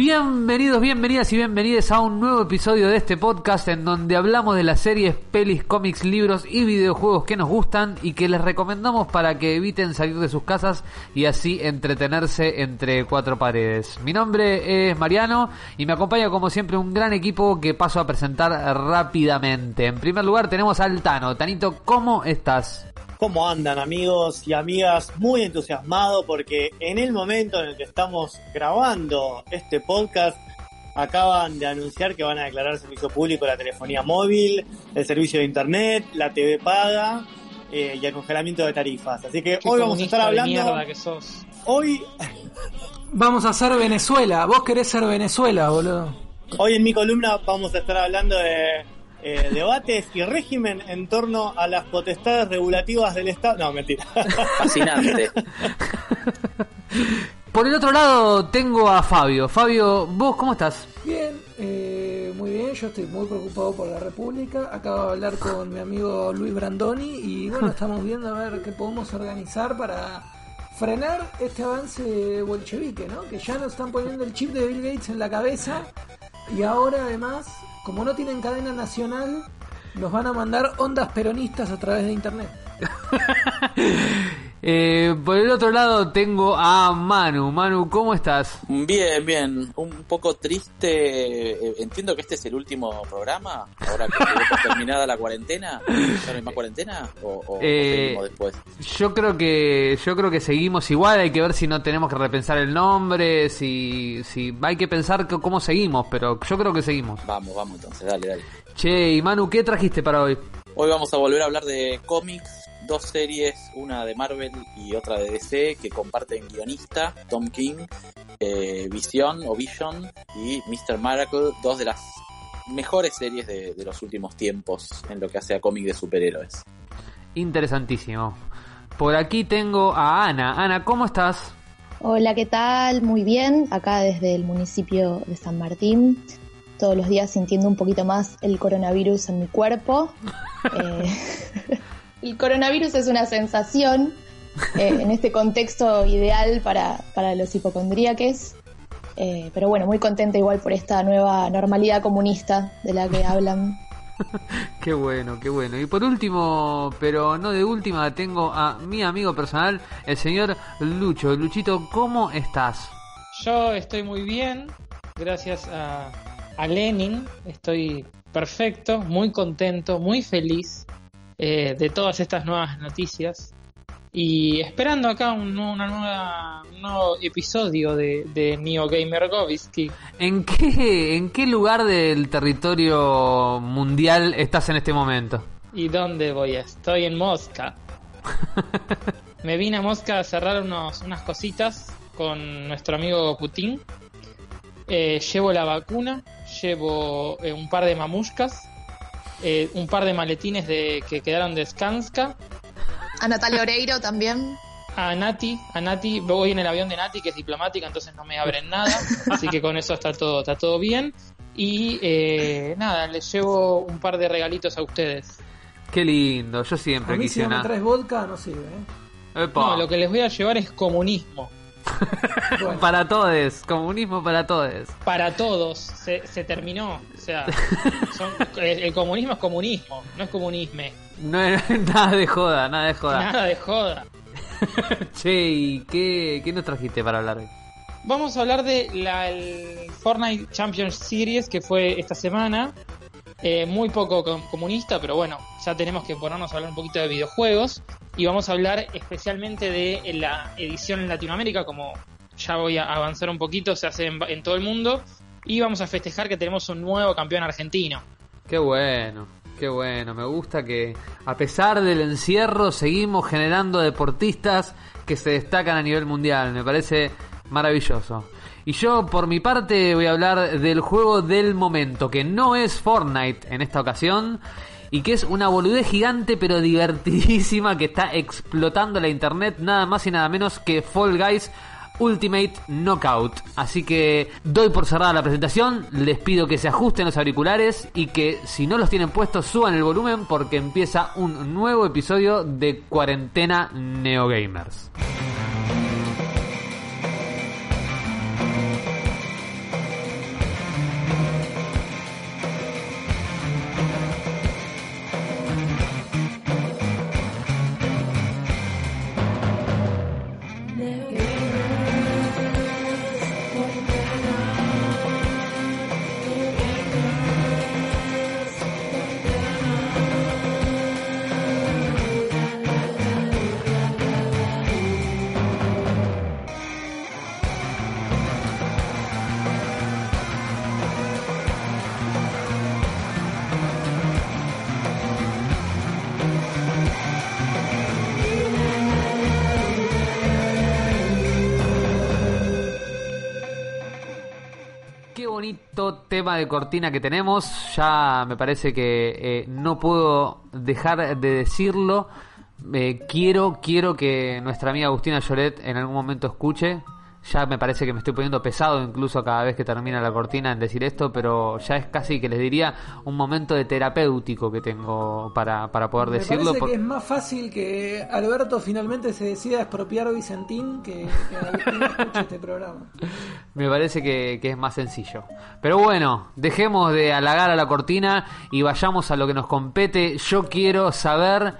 Bienvenidos, bienvenidas y bienvenidos a un nuevo episodio de este podcast en donde hablamos de las series, pelis, cómics, libros y videojuegos que nos gustan y que les recomendamos para que eviten salir de sus casas y así entretenerse entre cuatro paredes. Mi nombre es Mariano y me acompaña como siempre un gran equipo que paso a presentar rápidamente. En primer lugar tenemos al Tano. Tanito, ¿cómo estás? ¿Cómo andan amigos y amigas? Muy entusiasmado porque en el momento en el que estamos grabando este podcast acaban de anunciar que van a declarar servicio público la telefonía móvil, el servicio de internet, la TV paga eh, y el congelamiento de tarifas. Así que hoy vamos a estar hablando... que sos. Hoy, Vamos a ser Venezuela. Vos querés ser Venezuela, boludo. hoy en mi columna vamos a estar hablando de eh, debates y régimen en torno a las potestades regulativas del Estado. No, mentira. Fascinante. Por el otro lado tengo a Fabio. Fabio, ¿vos cómo estás? Bien, eh, muy bien. Yo estoy muy preocupado por la República. Acabo de hablar con mi amigo Luis Brandoni y bueno, estamos viendo a ver qué podemos organizar para frenar este avance bolchevique, ¿no? Que ya nos están poniendo el chip de Bill Gates en la cabeza y ahora además, como no tienen cadena nacional, nos van a mandar ondas peronistas a través de internet. Eh, por el otro lado tengo a Manu. Manu, ¿cómo estás? Bien, bien. Un poco triste. Eh, Entiendo que este es el último programa. Ahora que terminada la cuarentena. ¿Ya no hay más cuarentena? ¿O, o Eh, seguimos después? Yo creo que yo creo que seguimos igual. Hay que ver si no tenemos que repensar el nombre, si si hay que pensar que- cómo seguimos, pero yo creo que seguimos. Vamos, vamos entonces. Dale, dale. Che, y Manu, ¿qué trajiste para hoy? Hoy vamos a volver a hablar de cómics. Dos series, una de Marvel y otra de DC, que comparten guionista, Tom King, eh, Vision o Vision y Mr. Miracle, dos de las mejores series de, de los últimos tiempos en lo que hace a cómic de superhéroes. Interesantísimo. Por aquí tengo a Ana. Ana, ¿cómo estás? Hola, ¿qué tal? Muy bien, acá desde el municipio de San Martín, todos los días sintiendo un poquito más el coronavirus en mi cuerpo. Eh, el coronavirus es una sensación eh, en este contexto ideal para, para los hipocondríaques, Eh, pero bueno, muy contenta igual por esta nueva normalidad comunista de la que hablan. Qué bueno, qué bueno. Y por último, pero no de última, tengo a mi amigo personal, el señor Lucho. Luchito, ¿cómo estás? Yo estoy muy bien, gracias a, a Lenin, estoy perfecto, muy contento, muy feliz eh, de todas estas nuevas noticias y esperando acá un, una nueva, un nuevo episodio de, de Neo Gamer Govisky. ¿En qué, ¿En qué lugar del territorio mundial estás en este momento? ¿Y dónde voy? Estoy en Mosca. Me vine a Mosca a cerrar unos, unas cositas con nuestro amigo Putin. Eh, llevo la vacuna, llevo eh, un par de mamushkas, eh, un par de maletines de, que quedaron de Skanska. A Natalia Oreiro también. A Nati, a Nati, voy en el avión de Nati que es diplomática, entonces no me abren nada, así que con eso está todo, está todo bien. Y eh, nada, les llevo un par de regalitos a ustedes. Qué lindo, yo siempre A mí si quise no me una. traes vodka no sirve, ¿eh? No, lo que les voy a llevar es comunismo. Bueno, Para todos, comunismo para todos. para todos se, se terminó. O sea, son- el, el comunismo es comunismo, no es comunisme. No nada de joda, nada de joda. Nada de joda. Che, ¿y qué, qué nos trajiste para hablar hoy? Vamos a hablar de la el Fortnite Champions Series que fue esta semana. Eh, muy poco com- comunista, pero bueno, ya tenemos que ponernos a hablar un poquito de videojuegos. Y vamos a hablar especialmente de la edición en Latinoamérica, como ya voy a avanzar un poquito, se hace en, en todo el mundo. Y vamos a festejar que tenemos un nuevo campeón argentino. Qué bueno, qué bueno. Me gusta que a pesar del encierro seguimos generando deportistas que se destacan a nivel mundial. Me parece maravilloso. Y yo por mi parte voy a hablar del juego del momento, que no es Fortnite en esta ocasión. Y que es una boludez gigante pero divertidísima que está explotando la internet nada más y nada menos que Fall Guys Ultimate Knockout. Así que doy por cerrada la presentación, les pido que se ajusten los auriculares y que si no los tienen puestos suban el volumen porque empieza un nuevo episodio de Cuarentena Neogamers. Tema de cortina que tenemos. Ya me parece que eh, no puedo dejar de decirlo. Eh, quiero, quiero que nuestra amiga Agustina Lloret en algún momento escuche. Ya me parece que me estoy poniendo pesado incluso cada vez que termina la cortina en decir esto, pero ya es casi que les diría un momento de terapéutico que tengo para, para poder Me decirlo. parece por- que es más fácil que Alberto finalmente se decida expropiar a Vicentín que, que Agustín escuche este programa. Me parece que, que es más sencillo. Pero bueno, dejemos de halagar a la cortina y vayamos a lo que nos compete. Yo quiero saber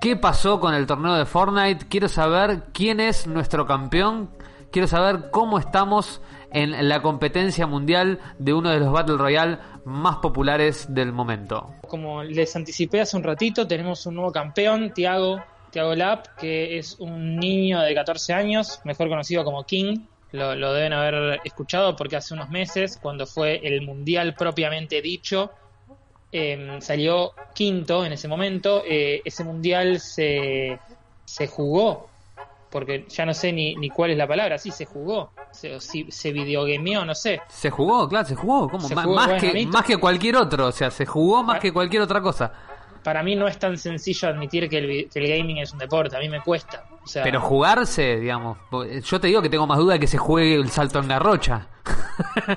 qué pasó con el torneo de Fortnite. Quiero saber quién es nuestro campeón. Quiero saber cómo estamos en la competencia mundial de uno de los Battle Royale más populares del momento. Como les anticipé hace un ratito, tenemos un nuevo campeón, Tiago, Tiago Lap, que es un niño de 14 años, mejor conocido como King. Lo, deben haber escuchado porque hace unos meses, cuando fue el mundial propiamente dicho, eh, salió quinto en ese momento. Eh, ese mundial se, se jugó, porque ya no sé ni, ni cuál es la palabra, sí, se jugó. Se, si- se videogameó, no sé. Se jugó, claro, se jugó. ¿Cómo? Se Ma- jugó, más, bueno, que, mí- más que cualquier otro. O sea, se jugó más Ah. que cualquier otra cosa. Para mí no es tan sencillo admitir que el, que el gaming es un deporte, a mí me cuesta. O sea, Pero jugarse, digamos, yo te digo que tengo más duda de que se juegue el salto en garrocha.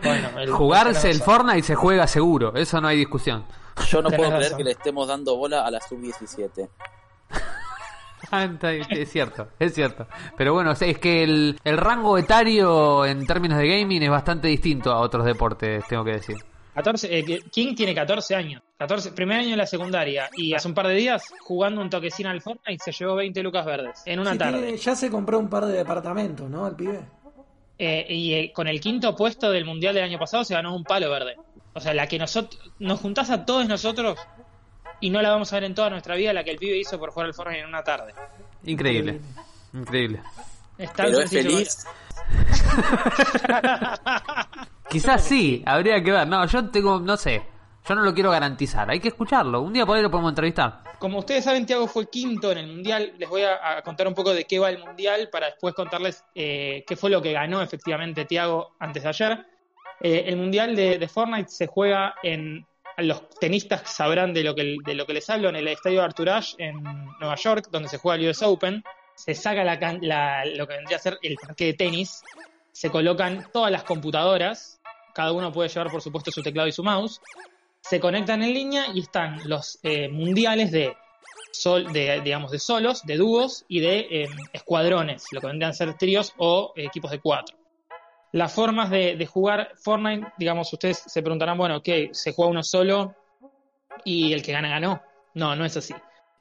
Bueno, el- Jugarse el. Fortnite se juega seguro, eso no hay discusión. Yo no Tenés puedo creer razón. que le estemos dando bola a la sub-17. Ah, es cierto, es cierto. Pero bueno, es que el, el rango etario en términos de gaming es bastante distinto a otros deportes, tengo que decir. 14, eh, King tiene 14 años. 14, primer año de la secundaria. Y hace un par de días, jugando un toquecín al Fortnite, se llevó 20 lucas verdes. En una Sí, tarde. tiene- ya se compró un par de departamentos, ¿no? El pibe. Eh, y eh, con el quinto puesto del mundial del año pasado se ganó un palo verde. O sea, la que nosotros nos juntás a todos nosotros y no la vamos a ver en toda nuestra vida, la que el pibe hizo por jugar al Fortnite en una tarde. Increíble, increíble. Es tan Pero es feliz. Quizás sí, habría que ver. No, yo tengo, no sé, yo no lo quiero garantizar, hay que escucharlo. Un día por ahí lo podemos entrevistar. Como ustedes saben, Tiago fue quinto en el Mundial. Les voy a, a contar un poco de qué va el Mundial para después contarles eh, qué fue lo que ganó efectivamente Tiago antes de ayer. Eh, el Mundial de, de Fortnite se juega en... Los tenistas sabrán de lo, que, de lo que les hablo en el estadio Arthur en Nueva York, donde se juega el US Open. Se saca la, la- lo que vendría a ser el parque de tenis. Se colocan todas las computadoras. Cada uno puede llevar, por supuesto, su teclado y su mouse se conectan en línea y están los eh, mundiales de, sol, de, digamos, de solos, de dúos y de eh, escuadrones, lo que vendrían a ser tríos o equipos de cuatro. Las formas de, jugar Fortnite, digamos, ustedes se preguntarán, bueno, ¿qué? ¿Se juega uno solo y el que gana ganó? No, no es así.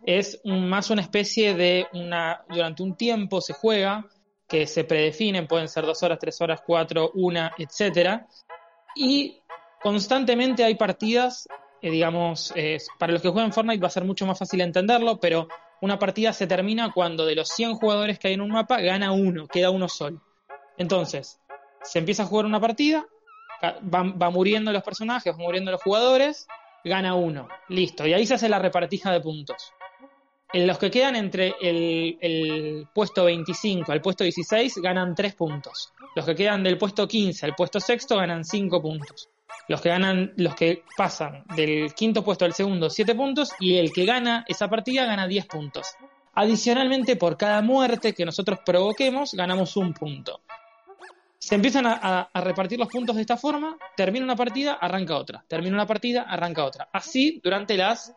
Es más una especie de una. Durante un tiempo se juega, que se predefinen, pueden ser dos horas, tres horas, cuatro, una, etcétera. Y constantemente hay partidas, eh, digamos, eh, para los que juegan Fortnite va a ser mucho más fácil entenderlo, pero una partida se termina cuando de los 100 jugadores que hay en un mapa gana uno, queda uno solo. Entonces, se empieza a jugar una partida, va, muriendo los personajes, van muriendo los jugadores, gana uno, listo, y ahí se hace la repartija de puntos. En los que quedan entre el, el puesto 25 al puesto 16 ganan 3 puntos. Los que quedan del puesto 15 al puesto sexto ganan 5 puntos. Los que ganan, los que pasan del quinto puesto al segundo, 7 puntos, y el que gana esa partida gana 10 puntos. Adicionalmente, por cada muerte que nosotros provoquemos, ganamos un punto. Se empiezan a, a- a repartir los puntos de esta forma, termina una partida, arranca otra, termina una partida, arranca otra. Así durante las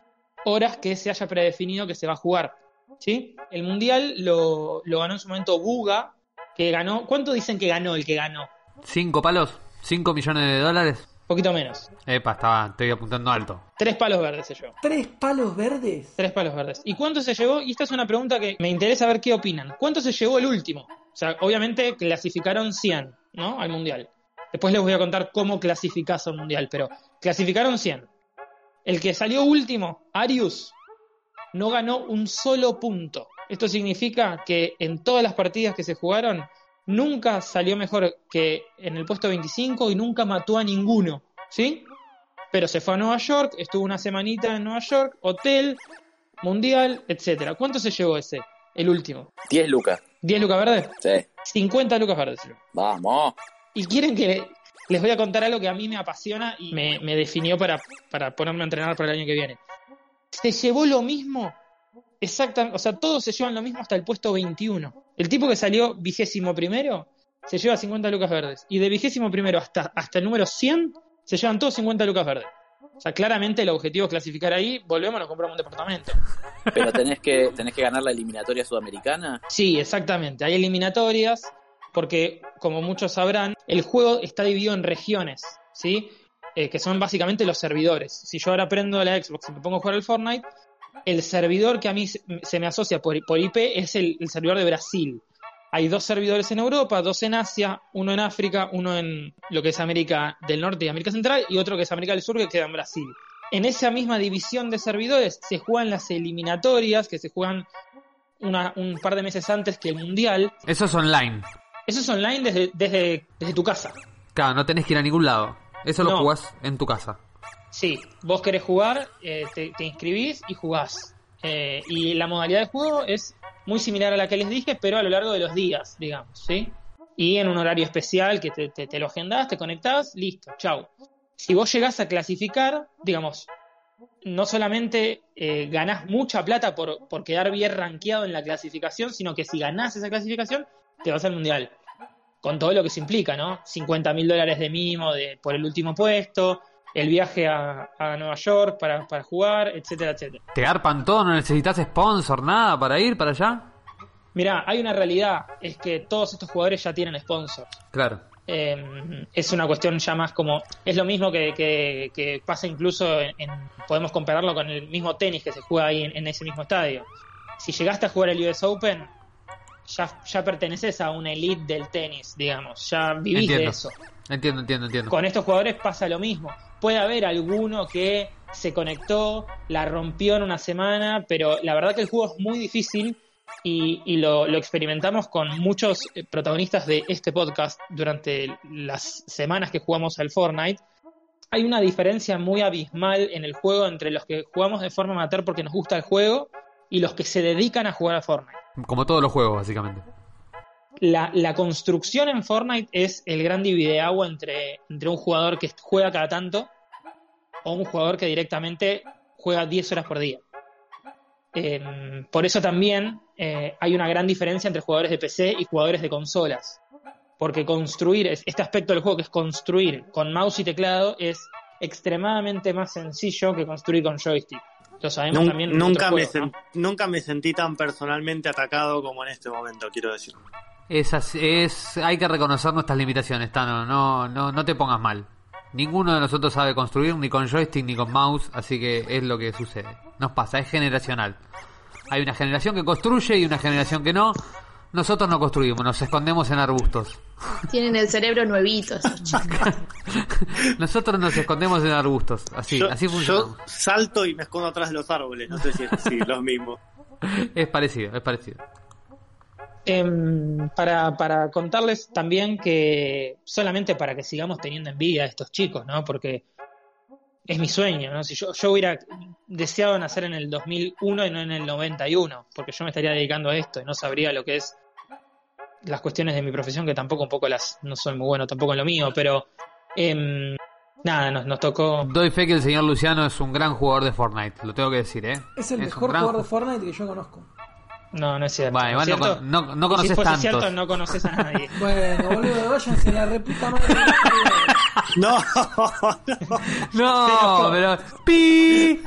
horas que se haya predefinido que se va a jugar. ¿sí? El mundial lo, lo ganó en su momento Buga, que ganó. ¿Cuánto dicen que ganó el que ganó? ¿Cinco palos? ¿Cinco millones de dólares? Poquito menos. Epa, estaba, estoy apuntando alto. Tres palos verdes se llevó. ¿Tres palos verdes? Tres palos verdes. ¿Y cuánto se llevó? Y esta es una pregunta que me interesa ver qué opinan. ¿Cuánto se llevó el último? O sea, obviamente clasificaron 100, ¿no? Al mundial. Después les voy a contar cómo clasificás al mundial, pero clasificaron 100. El que salió último, Arius, no ganó un solo punto. Esto significa que en todas las partidas que se jugaron, nunca salió mejor que en el puesto 25 y nunca mató a ninguno, ¿sí? Pero se fue a Nueva York, estuvo una semanita en Nueva York, hotel, mundial, etcétera. ¿Cuánto se llevó ese? El último. 10 lucas. ¿10 lucas verdes? Sí. 50 lucas verdes. Vamos. Y quieren que les voy a contar algo que a mí me apasiona y me, me definió para, para ponerme a entrenar para el año que viene. Se llevó lo mismo, exactamente, o sea, todos se llevan lo mismo hasta el puesto 21. El tipo que salió vigésimo primero se lleva 50 lucas verdes. Y de vigésimo primero hasta, hasta el número 100 se llevan todos 50 lucas verdes. O sea, claramente el objetivo es clasificar ahí, volvemos, nos compramos un departamento. Pero tenés que, tenés que ganar la eliminatoria sudamericana. Sí, exactamente. Hay eliminatorias, porque como muchos sabrán, el juego está dividido en regiones, ¿sí? Eh, que son básicamente los servidores. Si yo ahora prendo la Xbox y me pongo a jugar al Fortnite, el servidor que a mí se me asocia por, por IP es el, el servidor de Brasil. Hay dos servidores en Europa, dos en Asia, uno en África, uno en lo que es América del Norte y América Central, y otro que es América del Sur, que queda en Brasil. En esa misma división de servidores se juegan las eliminatorias, que se juegan una- un par de meses antes que el Mundial. Eso es online. Eso es online desde, desde, desde tu casa. Claro, no tenés que ir a ningún lado. Eso lo jugás en tu casa. Sí, vos querés jugar, eh, te, te inscribís y jugás. Eh, y la modalidad de juego es muy similar a la que les dije, pero a lo largo de los días, digamos, ¿sí? Y en un horario especial que te, te- lo agendás, te conectás, listo, chau. Si vos llegás a clasificar, digamos, no solamente eh, ganás mucha plata por, por quedar bien rankeado en la clasificación, sino que si ganás esa clasificación, te vas al mundial. Con todo lo que se implica, ¿no? 50 mil dólares de mimo de, por el último puesto, el viaje a, a Nueva York para, para jugar, etcétera, etcétera. ¿Te arpan todo? ¿No necesitas sponsor? ¿Nada para ir para allá? Mirá, hay una realidad, es que todos estos jugadores ya tienen sponsors. Claro. Eh, es una cuestión ya más como. Es lo mismo que, que- que pasa incluso en, en- Podemos compararlo con el mismo tenis que se juega ahí en, en ese mismo estadio. Si llegaste a jugar el US Open, ya, ya perteneces a una elite del tenis, digamos. Ya vivís de eso. Entiendo, entiendo, entiendo. Con estos jugadores pasa lo mismo. Puede haber alguno que se conectó, la rompió en una semana, pero la verdad que el juego es muy difícil y, y lo, lo experimentamos con muchos eh, protagonistas de este podcast durante las semanas que jugamos al Fortnite. Hay una diferencia muy abismal en el juego entre los que jugamos de forma amateur porque nos gusta el juego y los que se dedican a jugar a Fortnite Como todos los juegos, básicamente. La, la construcción en Fortnite es el gran divideagua entre, entre un jugador que juega cada tanto o un jugador que directamente juega 10 horas por día. Eh, por eso también eh, hay una gran diferencia entre jugadores de PC y jugadores de consolas. Porque construir, es- este aspecto del juego que es construir con mouse y teclado es extremadamente más sencillo que construir con joystick. Lo sabemos Nun- también. nunca, me nunca me sentí tan personalmente atacado como en este momento, quiero decir. Es, así- es, hay que reconocer nuestras limitaciones, Tano. No, no, no te pongas mal. Ninguno de nosotros sabe construir ni con joystick ni con mouse, así que es lo que sucede. Nos pasa, es generacional. Hay una generación que construye y una generación que no. Nosotros no construimos, nos escondemos en arbustos. Tienen el cerebro nuevito. Nosotros nos escondemos en arbustos. Así, yo, así yo funciona. salto y me escondo atrás de los árboles. No sé si es así, lo mismo. Es parecido, es parecido. Em, para, para contarles también que solamente para que sigamos teniendo envidia de estos chicos, ¿no? Porque es mi sueño, ¿no? Si yo, yo hubiera deseado nacer en el 2001 y no en el 91, porque yo me estaría dedicando a esto y no sabría lo que es las cuestiones de mi profesión, que tampoco un poco las, no soy muy bueno tampoco en lo mío, pero em, nada, nos, nos tocó Doy fe que el señor Luciano es un gran jugador de Fortnite, lo tengo que decir, ¿eh? Es el mejor gran jugador de Fortnite que yo conozco. No, no es cierto. Bueno, ¿no igual no cierto? no- no conoces si fuese tantos. cierto, no conoces a nadie. Bueno, boludo, váyanse la reputa madre. No, No, pero... ¡Pi!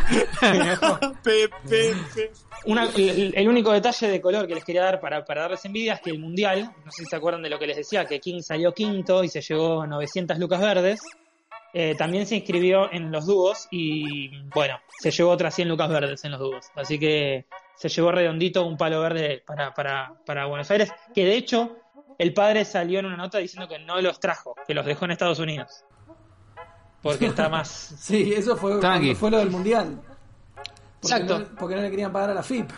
Pe, pe, pe. Una- el, el único detalle de color que les quería dar para, para darles envidia es que el Mundial, no sé si se acuerdan de lo que les decía, que King salió quinto y se llevó 900 lucas verdes, eh, también se inscribió en los dúos y bueno, se llevó otras 100 lucas verdes en los dúos. Así que se llevó redondito un palo verde para, para, para Buenos Aires, que de hecho el padre salió en una nota diciendo que no los trajo, que los dejó en Estados Unidos. Porque está más... Sí, eso fue fue lo del mundial. Porque Exacto. No, porque no le querían pagar a la FIP.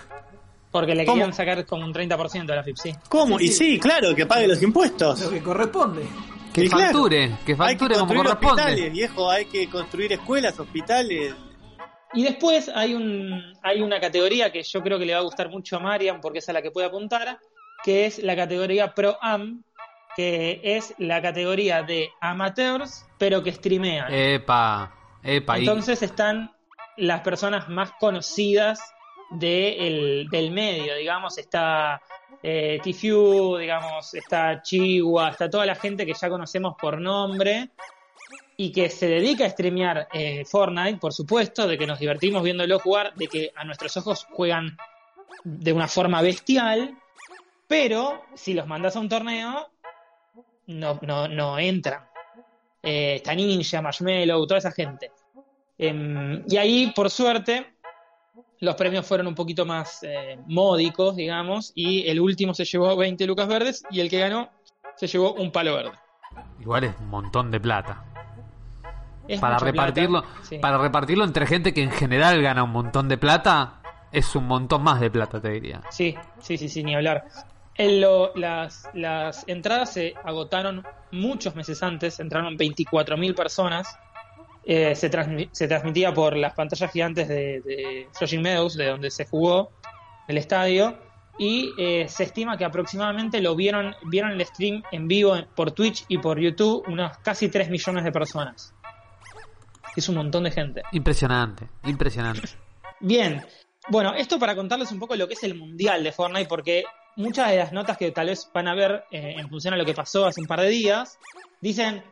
Porque le ¿Cómo? querían sacar como un 30% de la FIP, sí. ¿Cómo? Sí, Y sí. sí, claro, que pague los impuestos. Lo que corresponde. Que Y claro, facture, que Hay que facture como construir corresponde. hospitales, viejo. Hay que construir escuelas, hospitales. Y después hay un hay una categoría que yo creo que le va a gustar mucho a Marian porque es a la que puede apuntar, que es la categoría Pro Am, que es la categoría de amateurs, pero que streamean. Epa, epa. Entonces están las personas más conocidas de el- del medio, digamos, está eh, Tfue, digamos, está Chihuahua, está toda la gente que ya conocemos por nombre y que se dedica a streamear eh, Fortnite, por supuesto, de que nos divertimos viéndolo jugar, de que a nuestros ojos juegan de una forma bestial, pero si los mandas a un torneo, no, no, no entran. Eh, está Ninja, Marshmallow, toda esa gente. Em, y ahí, por suerte, los premios fueron un poquito más eh, módicos, digamos, y el último se llevó 20 lucas verdes y el que ganó se llevó un palo verde. Igual es un montón de plata. Es Para repartirlo, sí. para repartirlo entre gente que en general gana un montón de plata, es un montón más de plata, te diría. Sí, sí, sí, sí, ni hablar. En lo- las, las entradas se agotaron muchos meses antes, entraron 24.000 personas. Eh, se, transmi- se transmitía por las pantallas gigantes de, de Flushing Meadows, de donde se jugó el estadio. Y eh, se estima que aproximadamente lo vieron, vieron el stream en vivo por Twitch y por YouTube unos casi 3 millones de personas. Es un montón de gente. Impresionante, impresionante. Bien, bueno, esto para contarles un poco lo que es el mundial de Fortnite, porque muchas de las notas que tal vez van a ver eh, en función a lo que pasó hace un par de días, dicen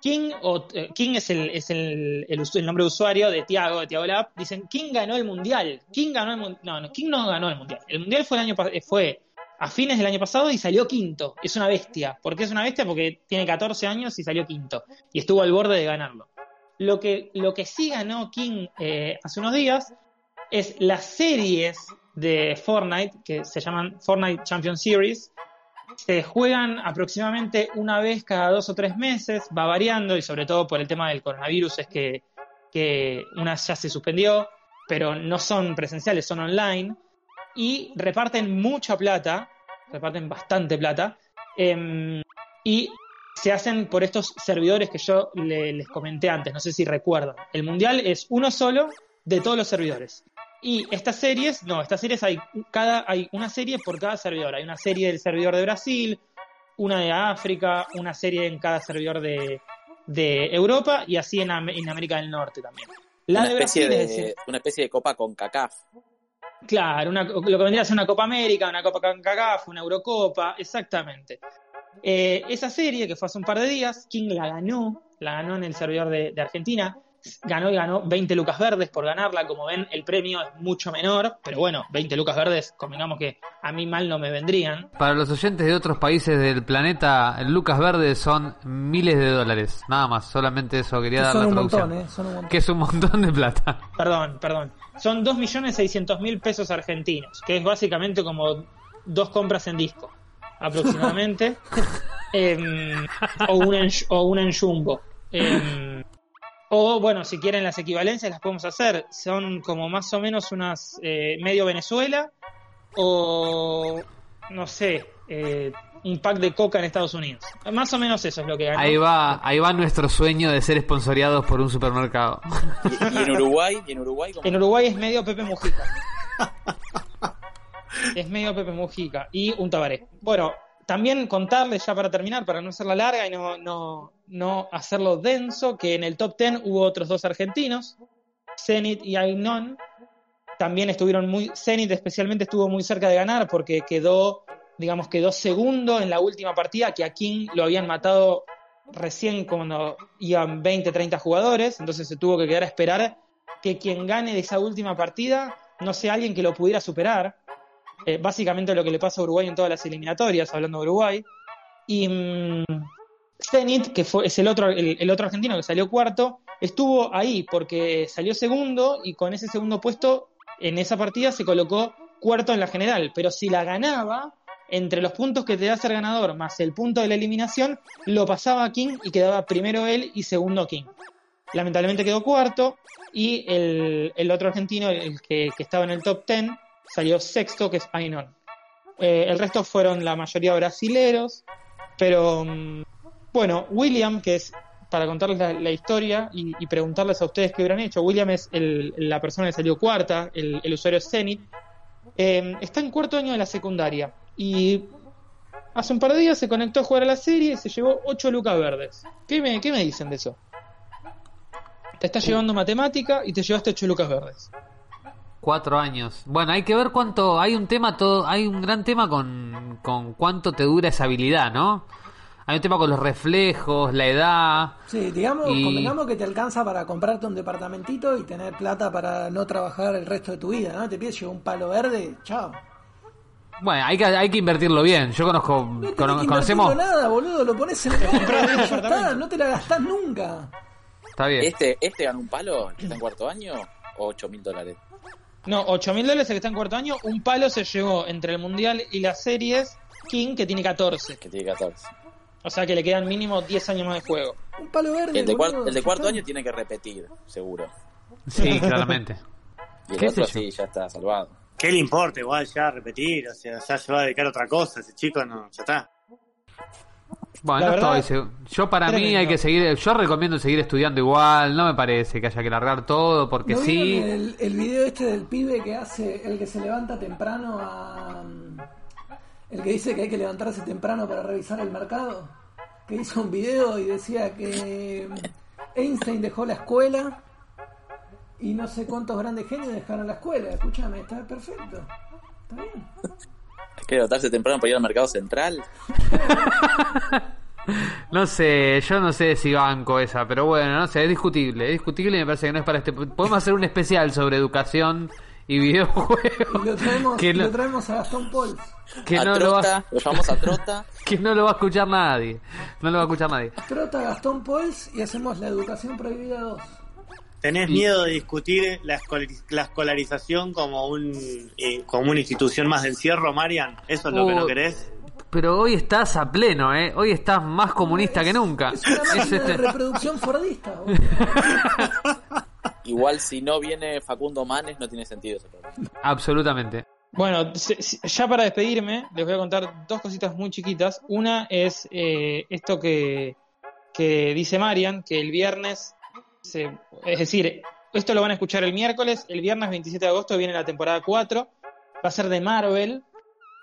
King, o eh, King es el, es el, el nombre de usuario de Tiago, de Tiago Lab, dicen King ganó el mundial, King ganó el mundial, no, no, King no ganó el mundial, el mundial fue el año eh, fue a fines del año pasado y salió quinto, es una bestia, ¿por qué es una bestia? Porque tiene 14 años y salió quinto, y estuvo al borde de ganarlo. Lo que, lo que sí ganó King eh, hace unos días es las series de Fortnite, que se llaman Fortnite Champion Series. Se juegan aproximadamente una vez cada dos o tres meses, va variando y sobre todo por el tema del coronavirus es que, que una ya se suspendió, pero no son presenciales, son online y reparten mucha plata, reparten bastante plata em, y se hacen por estos servidores que yo le- les comenté antes, no sé si recuerdan. El mundial es uno solo de todos los servidores. Y estas series, no, estas series hay cada hay una serie por cada servidor. Hay una serie del servidor de Brasil, una de África, una serie en cada servidor de, de Europa y así en, en América del Norte también. La una, de especie Brasil es de, una especie de copa con CACAF. Claro, una- lo que vendría a ser una Copa América, una Copa CONCACAF, una Eurocopa, exactamente. Eh, esa serie que fue hace un par de días, King la ganó, la ganó en el servidor de, de Argentina, ganó y ganó 20 lucas verdes por ganarla, como ven el premio es mucho menor, pero bueno, 20 lucas verdes, convengamos que a mí mal no me vendrían. Para los oyentes de otros países del planeta, el Lucas Verde son miles de dólares. Nada más, solamente eso quería dar la traducción. montón, ¿eh? Son un montón. Que es un montón de plata. Perdón, perdón. Son 2.600.000 pesos argentinos, que es básicamente como dos compras en disco, aproximadamente. Em, o, una en, o una en Jumbo. Em, o bueno, si quieren las equivalencias las podemos hacer. Son como más o menos unas eh, medio Venezuela o no sé, eh, un pack de coca en Estados Unidos. Más o menos eso es lo que ganó. Ahí va, ahí va nuestro sueño de ser esponsoreados por un supermercado. Y, y en Uruguay, y en Uruguay En Uruguay es medio Pepe Mujica. es medio Pepe Mujica y un tabaré. Bueno, también contarles ya para terminar, para no hacerla larga y no, no, no hacerlo denso, que en el top 10 hubo otros dos argentinos, Zenit y Ainon. También estuvieron muy, Zenit especialmente estuvo muy cerca de ganar porque quedó, digamos, quedó segundo en la última partida, que a King lo habían matado recién cuando iban 20, 30 jugadores, entonces se tuvo que quedar a esperar que quien gane de esa última partida no sea alguien que lo pudiera superar. Eh, básicamente lo que le pasa a Uruguay en todas las eliminatorias, hablando de Uruguay. Y mm, Zenit, que fue, es el otro, el, el otro argentino que salió cuarto, estuvo ahí porque salió segundo y con ese segundo puesto en esa partida se colocó cuarto en la general. Pero si la ganaba, entre los puntos que te da ser ganador más el punto de la eliminación, lo pasaba a King y quedaba primero él y segundo King. Lamentablemente quedó cuarto y el, el otro argentino, el que, que estaba en el top 10, salió sexto, que es Ainon. Eh, el resto fueron la mayoría brasileros, pero mm, bueno, William, que es para contarles la, la historia y, y preguntarles a ustedes qué hubieran hecho, William es el- la persona que salió cuarta, el, el usuario es Zenit, eh, está en cuarto año de la secundaria y hace un par de días se conectó a jugar a la serie y se llevó 8 lucas verdes. ¿Qué me, qué me dicen de eso? Te estás llevando matemática y te llevaste 8 lucas verdes. Cuatro años. Bueno, hay que ver cuánto. Hay un tema, todo, hay un gran tema con, con cuánto te dura esa habilidad, ¿no? Hay un tema con los reflejos, la edad. Sí, digamos, Y- convengamos que te alcanza para comprarte un departamentito y tener plata para no trabajar el resto de tu vida, ¿no? Te pides llevar un palo verde, chao. Bueno, hay que, hay que invertirlo bien. Yo conozco, No cono- que conocemos. nada, boludo, lo pones en el está, no te la gastás nunca. Está bien. Este, este ganó un palo, está en cuarto año, o 8 mil dólares. No, 8 mil dólares el que está en cuarto año. Un palo se llevó entre el mundial y las series King, que tiene 14. Que tiene 14. O sea que le quedan mínimo 10 años más de juego. Un palo verde. El de, boludo, el de cuarto año tiene que repetir, seguro. Sí, claramente. Y el ¿Qué otro sí, ya está salvado. ¿Qué le importa igual ya repetir? O sea, ya se va a dedicar a otra cosa. Ese chico no, ya está. Bueno, verdad, estoy. Yo para mí tremendo. hay que seguir. Yo recomiendo seguir estudiando igual. No me parece que haya que largar todo porque ¿No sí. El, el video este del pibe que hace, el que se levanta temprano a. El que dice que hay que levantarse temprano para revisar el mercado. Que hizo un video y decía que Einstein dejó la escuela y no sé cuántos grandes genios dejaron la escuela. Escúchame, está perfecto. Está bien. Hay que levantarse temprano para ir al mercado central. No sé, yo no sé si banco esa, pero bueno, no sé, es discutible. Es discutible y me parece que no es para este. Podemos hacer un especial sobre educación y Y videojuegos. lo traemos, que y no, lo traemos a Gastón Paul. que a no lo Trota, va, lo llamamos a Trota. que no lo va a escuchar nadie. No lo va a escuchar nadie. Trota Gastón Pauls y hacemos la educación prohibida 2. ¿Tenés miedo de discutir la, escolariz- la escolarización como, un, eh, como una institución más de encierro, Marian? ¿Eso es lo que no querés? Pero hoy estás a pleno, ¿eh? Hoy estás más comunista que nunca. Es una máquina Es de este- reproducción fordista. Igual si no viene Facundo Manes no tiene sentido ese programa. Absolutamente. Bueno, ya para despedirme, les voy a contar dos cositas muy chiquitas. Una es eh, esto que, que dice Marian, que el viernes, es decir, esto lo van a escuchar el miércoles, el viernes 27 de agosto viene la temporada 4, va a ser de Marvel,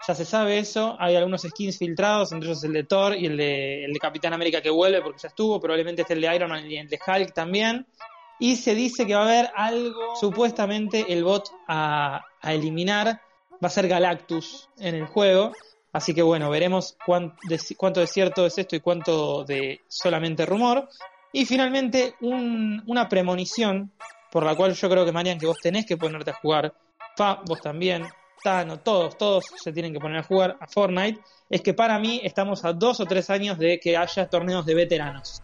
ya se sabe eso, hay algunos skins filtrados, entre ellos el de Thor y el de, el de Capitán América que vuelve porque ya estuvo, probablemente esté el de Iron Man y el de Hulk también. Y se dice que va a haber algo, supuestamente el bot a, eliminar va a ser Galactus en el juego. Así que bueno, veremos cuánto de cierto es esto y cuánto de solamente rumor. Y finalmente un- una premonición por la cual yo creo que Marian que vos tenés que ponerte a jugar, Fa, vos también, Tano, todos, todos se tienen que poner a jugar a Fortnite, es que para mí estamos a dos o tres años de que haya torneos de veteranos.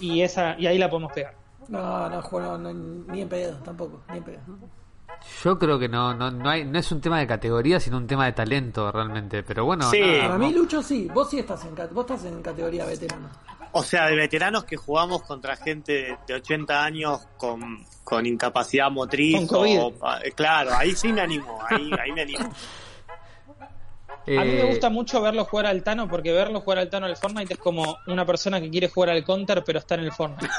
Y esa, y ahí la podemos pegar. No, no, juego, no, ni en pedo, tampoco, ni en pedo. Yo creo que no, no, no, hay, no es un tema de categoría, sino un tema de talento realmente. Pero bueno, Sí. nada, Para no- mí, Lucho, sí, vos sí estás en, cat- vos estás en categoría veterano. O sea, de veteranos que jugamos contra gente de 80 años con, con incapacidad motriz. Con COVID. o- eh, claro, ahí sí me animo, ahí, ahí me animo. A mí me eh, gusta mucho verlo jugar al Tano porque verlo jugar al Tano en el Fortnite es como una persona que quiere jugar al Counter pero está en el Fortnite.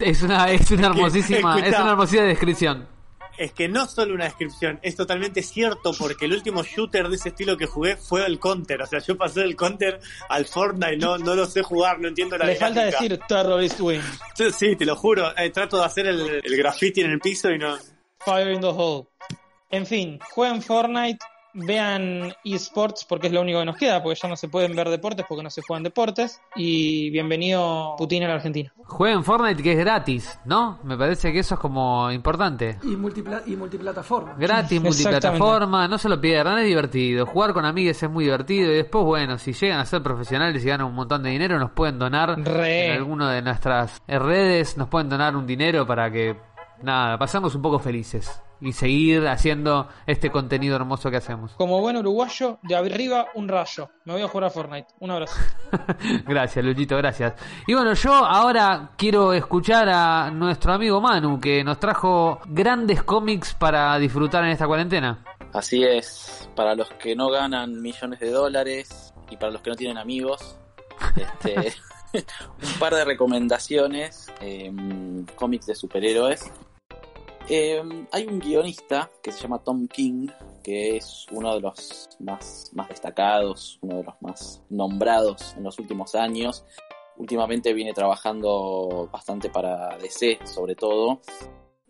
Es una, es una hermosísima, Escuchá. es una hermosísima descripción. Es que no solo una descripción, es totalmente cierto porque el último shooter de ese estilo que jugué fue el Counter. O sea, yo pasé del Counter al Fortnite, no, no lo sé jugar, no entiendo la Le falta dinámica. decir Terrorist Win, Sí, Sí, te lo juro. eh, trato de hacer el, el graffiti en el piso y no. Fire in the Hole. En fin, jueguen Fortnite, vean eSports porque es lo único que nos queda, porque ya no se pueden ver deportes porque no se juegan deportes. Y bienvenido Putin a la Argentina. Jueguen Fortnite que es gratis, ¿no? Me parece que eso es como importante. Y, multipla y multiplataforma. Gratis, multiplataforma, no se lo pierdan, es divertido. Jugar con amigues es muy divertido y después, bueno, si llegan a ser profesionales y ganan un montón de dinero, nos pueden donar Re. en alguna de nuestras redes, nos pueden donar un dinero para que, nada, pasamos un poco felices y seguir haciendo este contenido hermoso que hacemos. Como buen uruguayo, de arriba un rayo. Me voy a jugar a Fortnite. Un abrazo. gracias, Luchito, gracias. Y bueno, yo ahora quiero escuchar a nuestro amigo Manu, que nos trajo grandes cómics para disfrutar en esta cuarentena. Así es, para los que no ganan millones de dólares y para los que no tienen amigos, este, un par de recomendaciones, eh, cómics de superhéroes. Eh, hay un guionista que se llama Tom King, que es uno de los más, destacados, uno de los más nombrados en los últimos años. Últimamente viene trabajando bastante para DC, sobre todo.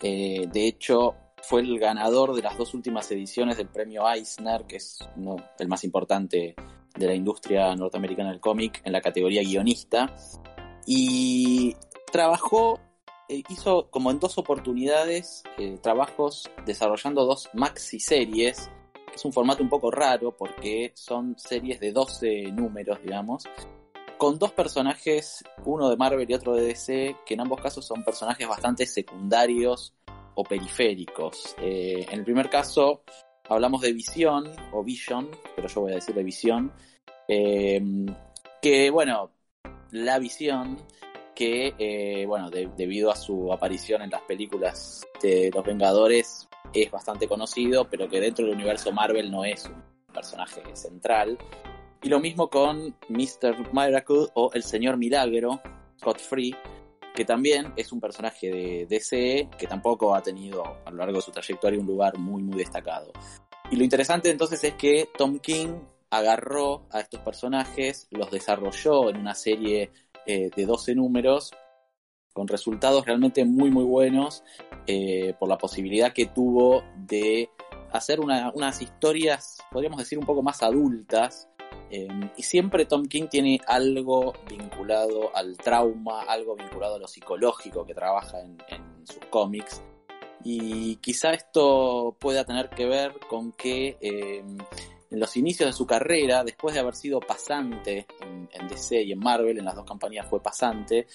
Eh, de hecho, fue el ganador de las dos últimas ediciones del premio Eisner, que es el más importante de la industria norteamericana del cómic, en la categoría guionista. Y trabajó, hizo como en dos oportunidades eh, trabajos desarrollando dos maxi series, que es un formato un poco raro porque son series de 12 números, digamos, con dos personajes, uno de Marvel y otro de DC, que en ambos casos son personajes bastante secundarios o periféricos. Eh, en el primer caso hablamos de Visión o Vision, pero yo voy a decir de Visión, eh, que bueno, la Visión que eh, bueno, de, debido a su aparición en las películas de Los Vengadores es bastante conocido, pero que dentro del universo Marvel no es un personaje central. Y lo mismo con Mr. Miracle o el Señor Milagro, Scott Free, que también es un personaje de DC que tampoco ha tenido a lo largo de su trayectoria un lugar muy muy destacado. Y lo interesante entonces es que Tom King agarró a estos personajes, los desarrolló en una serie eh, de 12 números con resultados realmente muy muy buenos eh, por la posibilidad que tuvo de hacer una, unas historias, podríamos decir, un poco más adultas, eh, y siempre Tom King tiene algo vinculado al trauma, algo vinculado a lo psicológico que trabaja en, en sus cómics. Y quizá esto pueda tener que ver con que eh, en los inicios de su carrera, después de haber sido pasante en, en, DC y en Marvel, en las dos campañas fue pasante,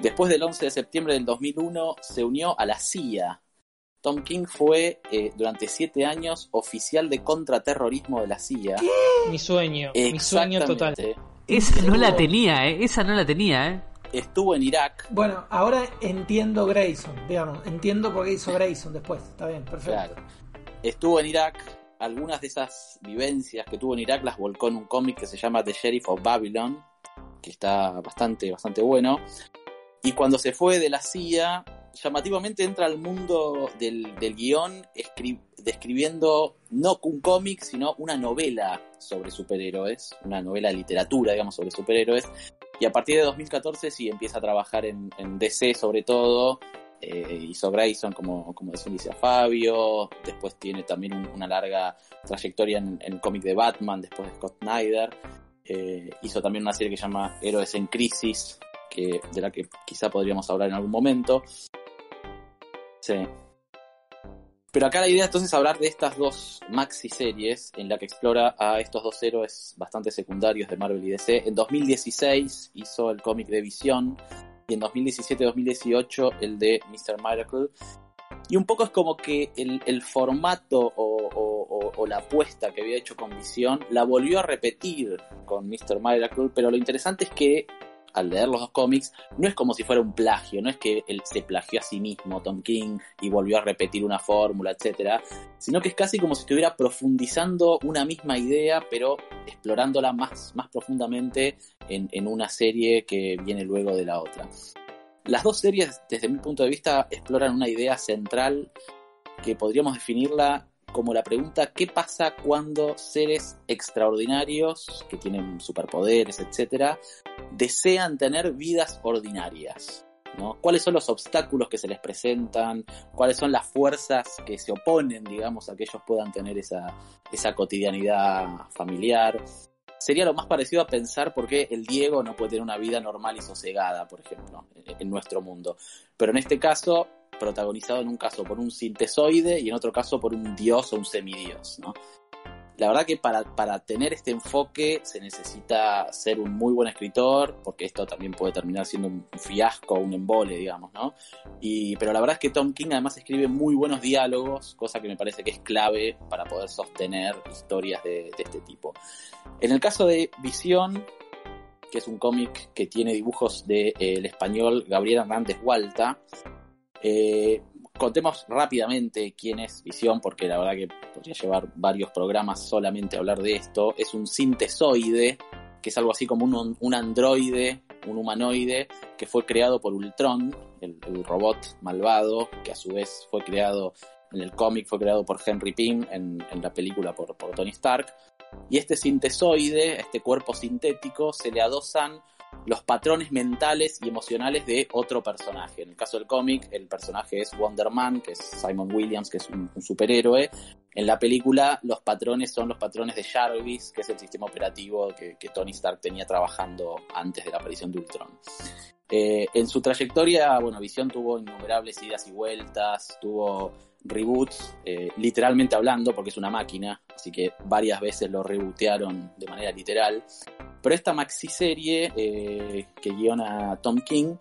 después del 11 de septiembre del 2001 se unió a la CIA, Tom King fue eh, durante siete años oficial de contraterrorismo de la CIA. ¿Qué? Mi sueño, mi sueño total. Esa no la tenía, ¿eh? Esa no la tenía, ¿eh? Estuvo en Irak. Bueno, ahora entiendo Grayson, digamos, entiendo por qué hizo Grayson después. Está bien, perfecto. Claro. Estuvo en Irak. Algunas de esas vivencias que tuvo en Irak las volcó en un cómic que se llama The Sheriff of Babylon, que está bastante, bastante bueno. Y cuando se fue de la CIA, llamativamente entra al mundo del, del guion describiendo no un cómic, sino una novela sobre superhéroes, una novela de literatura, digamos, sobre superhéroes. Y a partir de 2014 sí empieza a trabajar en, en DC sobre todo. Eh, hizo Grayson, como, como decía Fabio. Después tiene también un, una larga trayectoria en, en el cómic de Batman, después de Scott Snyder. Eh, hizo también una serie que se llama Héroes en Crisis, que, de la que quizá podríamos hablar en algún momento. Sí. Pero acá la idea entonces es hablar de estas dos maxi series en la que explora a estos dos héroes bastante secundarios de Marvel y DC. En 2016 hizo el cómic de Visión en 2017-2018 el de Mr. Miracle. Y un poco es como que el, formato o, o, o, la apuesta que había hecho con Visión la volvió a repetir con Mr. Miracle, pero lo interesante es que al leer los dos cómics, no es como si fuera un plagio, no es que él se plagió a sí mismo, Tom King, y volvió a repetir una fórmula, etcétera, sino que es casi como si estuviera profundizando una misma idea, pero explorándola más, más profundamente en, en una serie que viene luego de la otra. Las dos series, desde mi punto de vista, exploran una idea central que podríamos definirla como la pregunta ¿qué pasa cuando seres extraordinarios, que tienen superpoderes, etcétera, desean tener vidas ordinarias? ¿no? ¿Cuáles son los obstáculos que se les presentan? ¿Cuáles son las fuerzas que se oponen, digamos, a que ellos puedan tener esa, esa cotidianidad familiar? Sería lo más parecido a pensar por qué el Diego no puede tener una vida normal y sosegada, por ejemplo, en nuestro mundo. Pero en este caso, protagonizado en un caso por un sintesoide y en otro caso por un dios o un semidios, ¿no? La verdad que para, para tener este enfoque se necesita ser un muy buen escritor, porque esto también puede terminar siendo un fiasco, un embole, digamos, ¿no? Y, pero la verdad es que Tom King además escribe muy buenos diálogos, cosa que me parece que es clave para poder sostener historias de, este tipo. En el caso de Visión, que es un cómic que tiene dibujos del de, eh, español Gabriel Hernández Hualta, eh, contemos rápidamente quién es Visión, porque la verdad que podría llevar varios programas solamente a hablar de esto. Es un sintesoide, que es algo así como un, un androide, un humanoide, que fue creado por Ultron, el, robot malvado, que a su vez fue creado en el cómic, fue creado por Henry Pym, en, en la película por, por Tony Stark. Y este sintesoide, este cuerpo sintético, se le adosan los patrones mentales y emocionales de otro personaje. En el caso del cómic, el personaje es Wonder Man, que es Simon Williams, que es un, un, superhéroe. En la película, los patrones son los patrones de Jarvis, que es el sistema operativo que, que Tony Stark tenía trabajando antes de la aparición de Ultron. Eh, en su trayectoria, bueno, Visión tuvo innumerables idas y vueltas, tuvo reboots, eh, literalmente hablando, porque es una máquina, así que varias veces lo rebootearon de manera literal. Pero esta maxi-serie eh, que guiona Tom King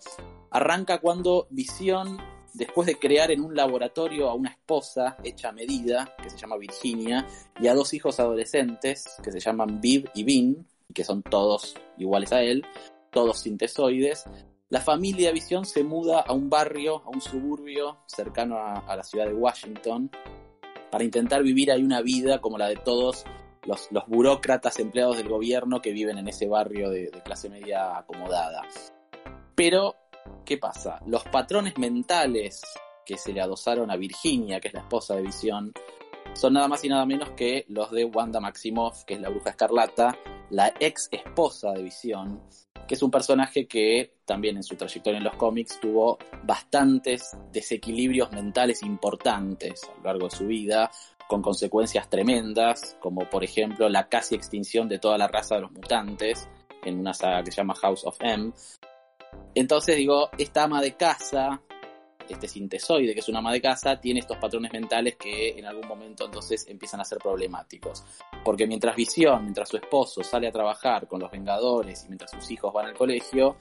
arranca cuando Visión, después de crear en un laboratorio a una esposa hecha a medida, que se llama Virginia, y a dos hijos adolescentes, que se llaman Viv y Vin, que son todos iguales a él, todos sintesoides, la familia Visión se muda a un barrio, a un suburbio cercano a, a, la ciudad de Washington, para intentar vivir ahí una vida como la de todos los, los burócratas empleados del gobierno que viven en ese barrio de, de clase media acomodada. Pero, ¿qué pasa? Los patrones mentales que se le adosaron a Virginia, que es la esposa de Visión, son nada más y nada menos que los de Wanda Maximoff, que es la bruja escarlata, la ex esposa de Visión, que es un personaje que también en su trayectoria en los cómics tuvo bastantes desequilibrios mentales importantes a lo largo de su vida, con consecuencias tremendas, como por ejemplo la casi extinción de toda la raza de los mutantes en una saga que se llama House of M. Entonces digo, esta ama de casa, este sintesoide que es una ama de casa, tiene estos patrones mentales que en algún momento entonces empiezan a ser problemáticos. Porque mientras Visión, mientras su esposo sale a trabajar con los Vengadores y mientras sus hijos van al colegio,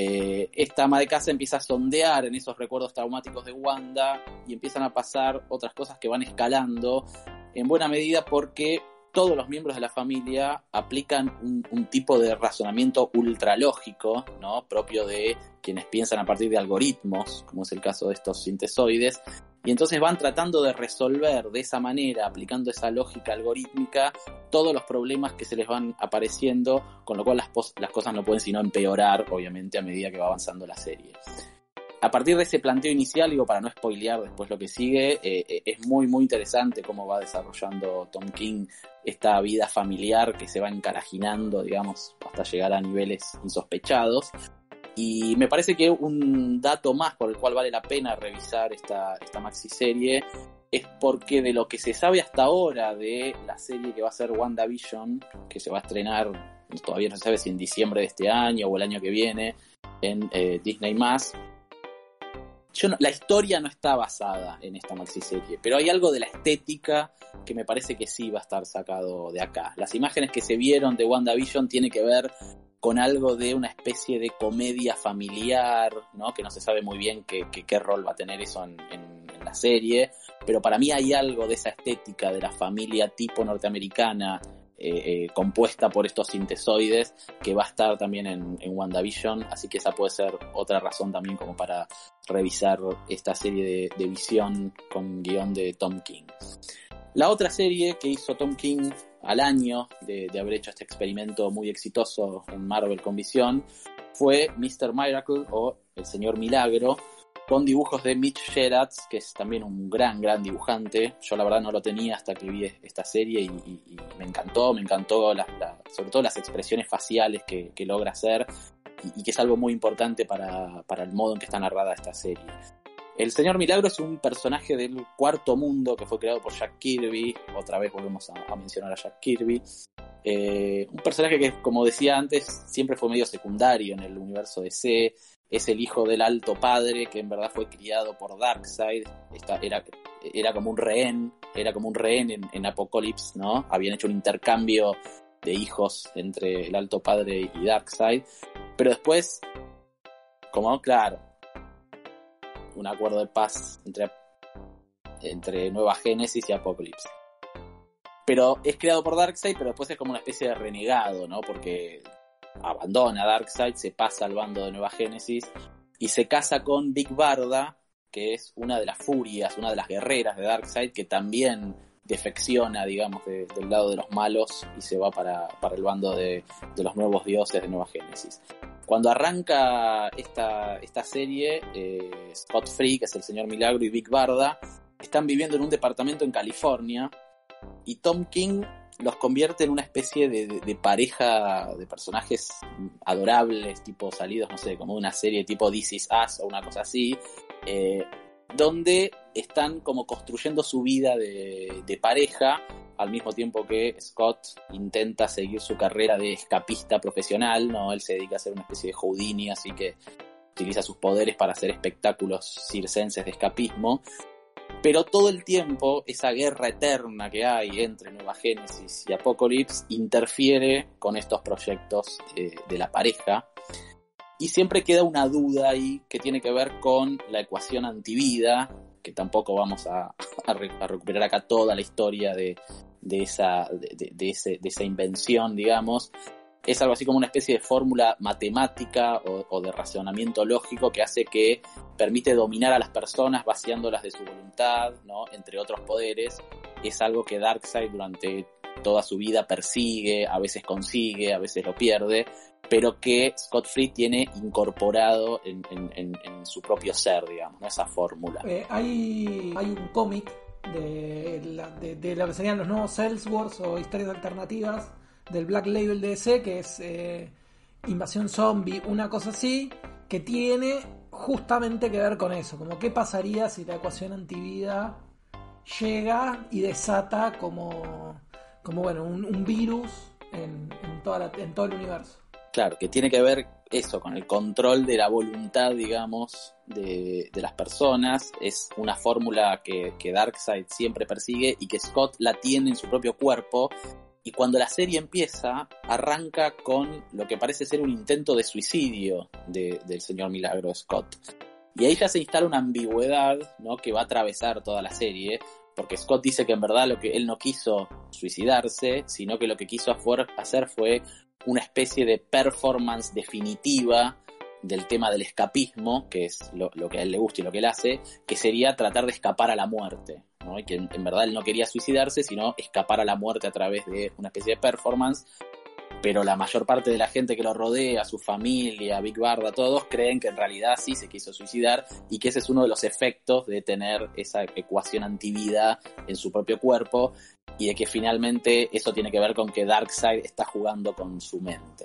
eh, esta ama de casa empieza a sondear en esos recuerdos traumáticos de Wanda y empiezan a pasar otras cosas que van escalando en buena medida porque todos los miembros de la familia aplican un, tipo de razonamiento ultralógico, ¿no? propio de quienes piensan a partir de algoritmos, como es el caso de estos sintesoides, y entonces van tratando de resolver de esa manera, aplicando esa lógica algorítmica, todos los problemas que se les van apareciendo, con lo cual las, cosas no pueden sino empeorar, obviamente, a medida que va avanzando la serie a partir de ese planteo inicial, digo, para no spoilear después lo que sigue, eh, es muy, muy interesante cómo va desarrollando Tom King esta vida familiar que se va encarajinando, digamos, hasta llegar a niveles insospechados. Y me parece que un dato más por el cual vale la pena revisar esta, esta maxi serie es porque de lo que se sabe hasta ahora de la serie que va a ser WandaVision, que se va a estrenar, todavía no se sabe si en diciembre de este año o el año que viene, en eh, Disney no, la historia no está basada en esta maxiserie, pero hay algo de la estética que me parece que sí va a estar sacado de acá. Las imágenes que se vieron de WandaVision tienen que ver con algo de una especie de comedia familiar, ¿no? Que no se sabe muy bien qué, rol va a tener eso en, la serie, pero para mí hay algo de esa estética de la familia tipo norteamericana eh, eh, compuesta por estos sintesoides que va a estar también en, en, WandaVision, así que esa puede ser otra razón también como para revisar esta serie de, de visión con guion de Tom King. La otra serie que hizo Tom King al año de, haber hecho este experimento muy exitoso en Marvel con visión fue Mr. Miracle o El Señor Milagro, con dibujos de Mitch Gerads, que es también un gran, gran dibujante. Yo la verdad no lo tenía hasta que vi esta serie y, me encantó, me encantó sobre todo las expresiones faciales que, logra hacer y, y, que es algo muy importante para, para el modo en que está narrada esta serie. El Señor Milagro es un personaje del cuarto mundo que fue creado por Jack Kirby. Otra vez volvemos a, mencionar a Jack Kirby. Eh, un personaje que, como decía antes, siempre fue medio secundario en el universo DC es el hijo del alto padre que en verdad fue criado por Darkseid, era como un rehén, era como un rehén en, en Apocalypse, ¿no? Habían hecho un intercambio de hijos entre el alto padre y Darkseid, pero después, como claro, un acuerdo de paz entre, entre Nueva Génesis y Apocalypse. Pero es creado por Darkseid, pero después es como una especie de renegado, ¿no? Porque abandona Darkseid, se pasa al bando de Nueva Génesis y se casa con Big Barda, que es una de las furias, una de las guerreras de Darkseid, que también defecciona, digamos, de, del lado de los malos y se va para, para el bando de, de, los nuevos dioses de Nueva Génesis. Cuando arranca esta, esta serie, eh, Scott Free, que es el señor Milagro, y Vic Barda, están viviendo en un departamento en California y Tom King los convierte en una especie de, pareja de personajes adorables, tipo salidos, no sé, como una serie tipo This Is Us o una cosa así, eh, donde están como construyendo su vida de, pareja al mismo tiempo que Scott intenta seguir su carrera de escapista profesional, ¿no? Él se dedica a ser una especie de Houdini, así que utiliza sus poderes para hacer espectáculos circenses de escapismo. Pero todo el tiempo, esa guerra eterna que hay entre Nueva Génesis y Apocalypse interfiere con estos proyectos eh, de la pareja. Y siempre queda una duda ahí que tiene que ver con la ecuación antivida, tampoco vamos a, a re- a recuperar acá toda la historia de, esa, invención, digamos. Es algo así como una especie de fórmula matemática o, o de razonamiento lógico que hace que permite dominar a las personas vaciándolas de su voluntad, ¿no? entre otros poderes. Es algo que Darkseid durante toda su vida persigue, a veces consigue, a veces lo pierde, pero que Scott Free tiene incorporado en, su propio ser, digamos, esa fórmula. Eh, hay, hay un cómic de, de, de lo que serían los nuevos Elseworlds o historias alternativas del Black Label DC, que es eh, Invasión Zombie, una cosa así, que tiene justamente que ver con eso, como qué pasaría si la ecuación antivida llega y desata como, como bueno, un, virus en, todo el universo. Claro, que tiene que ver eso, con el control de la voluntad, digamos, de, las personas. Es una fórmula que, que Darkseid siempre persigue y que Scott la tiene en su propio cuerpo. Y cuando la serie empieza, arranca con lo que parece ser un intento de suicidio de- del señor Milagro Scott. Y ahí ya se instala una ambigüedad, ¿no? Que va a atravesar toda la serie, porque Scott dice que en verdad lo que él no quiso suicidarse, sino que lo que quiso hacer fue una especie de performance definitiva del tema del escapismo, que es lo, que a él le gusta y lo que él hace, que sería tratar de escapar a la muerte, ¿no? Y que en verdad él no quería suicidarse, sino escapar a la muerte a través de una especie de performance, pero la mayor parte de la gente que lo rodea, su familia, Big Barda, todos, creen que en realidad sí se quiso suicidar y que ese es uno de los efectos de tener esa ecuación antivida en su propio cuerpo y de que finalmente eso tiene que ver con que Darkseid está jugando con su mente.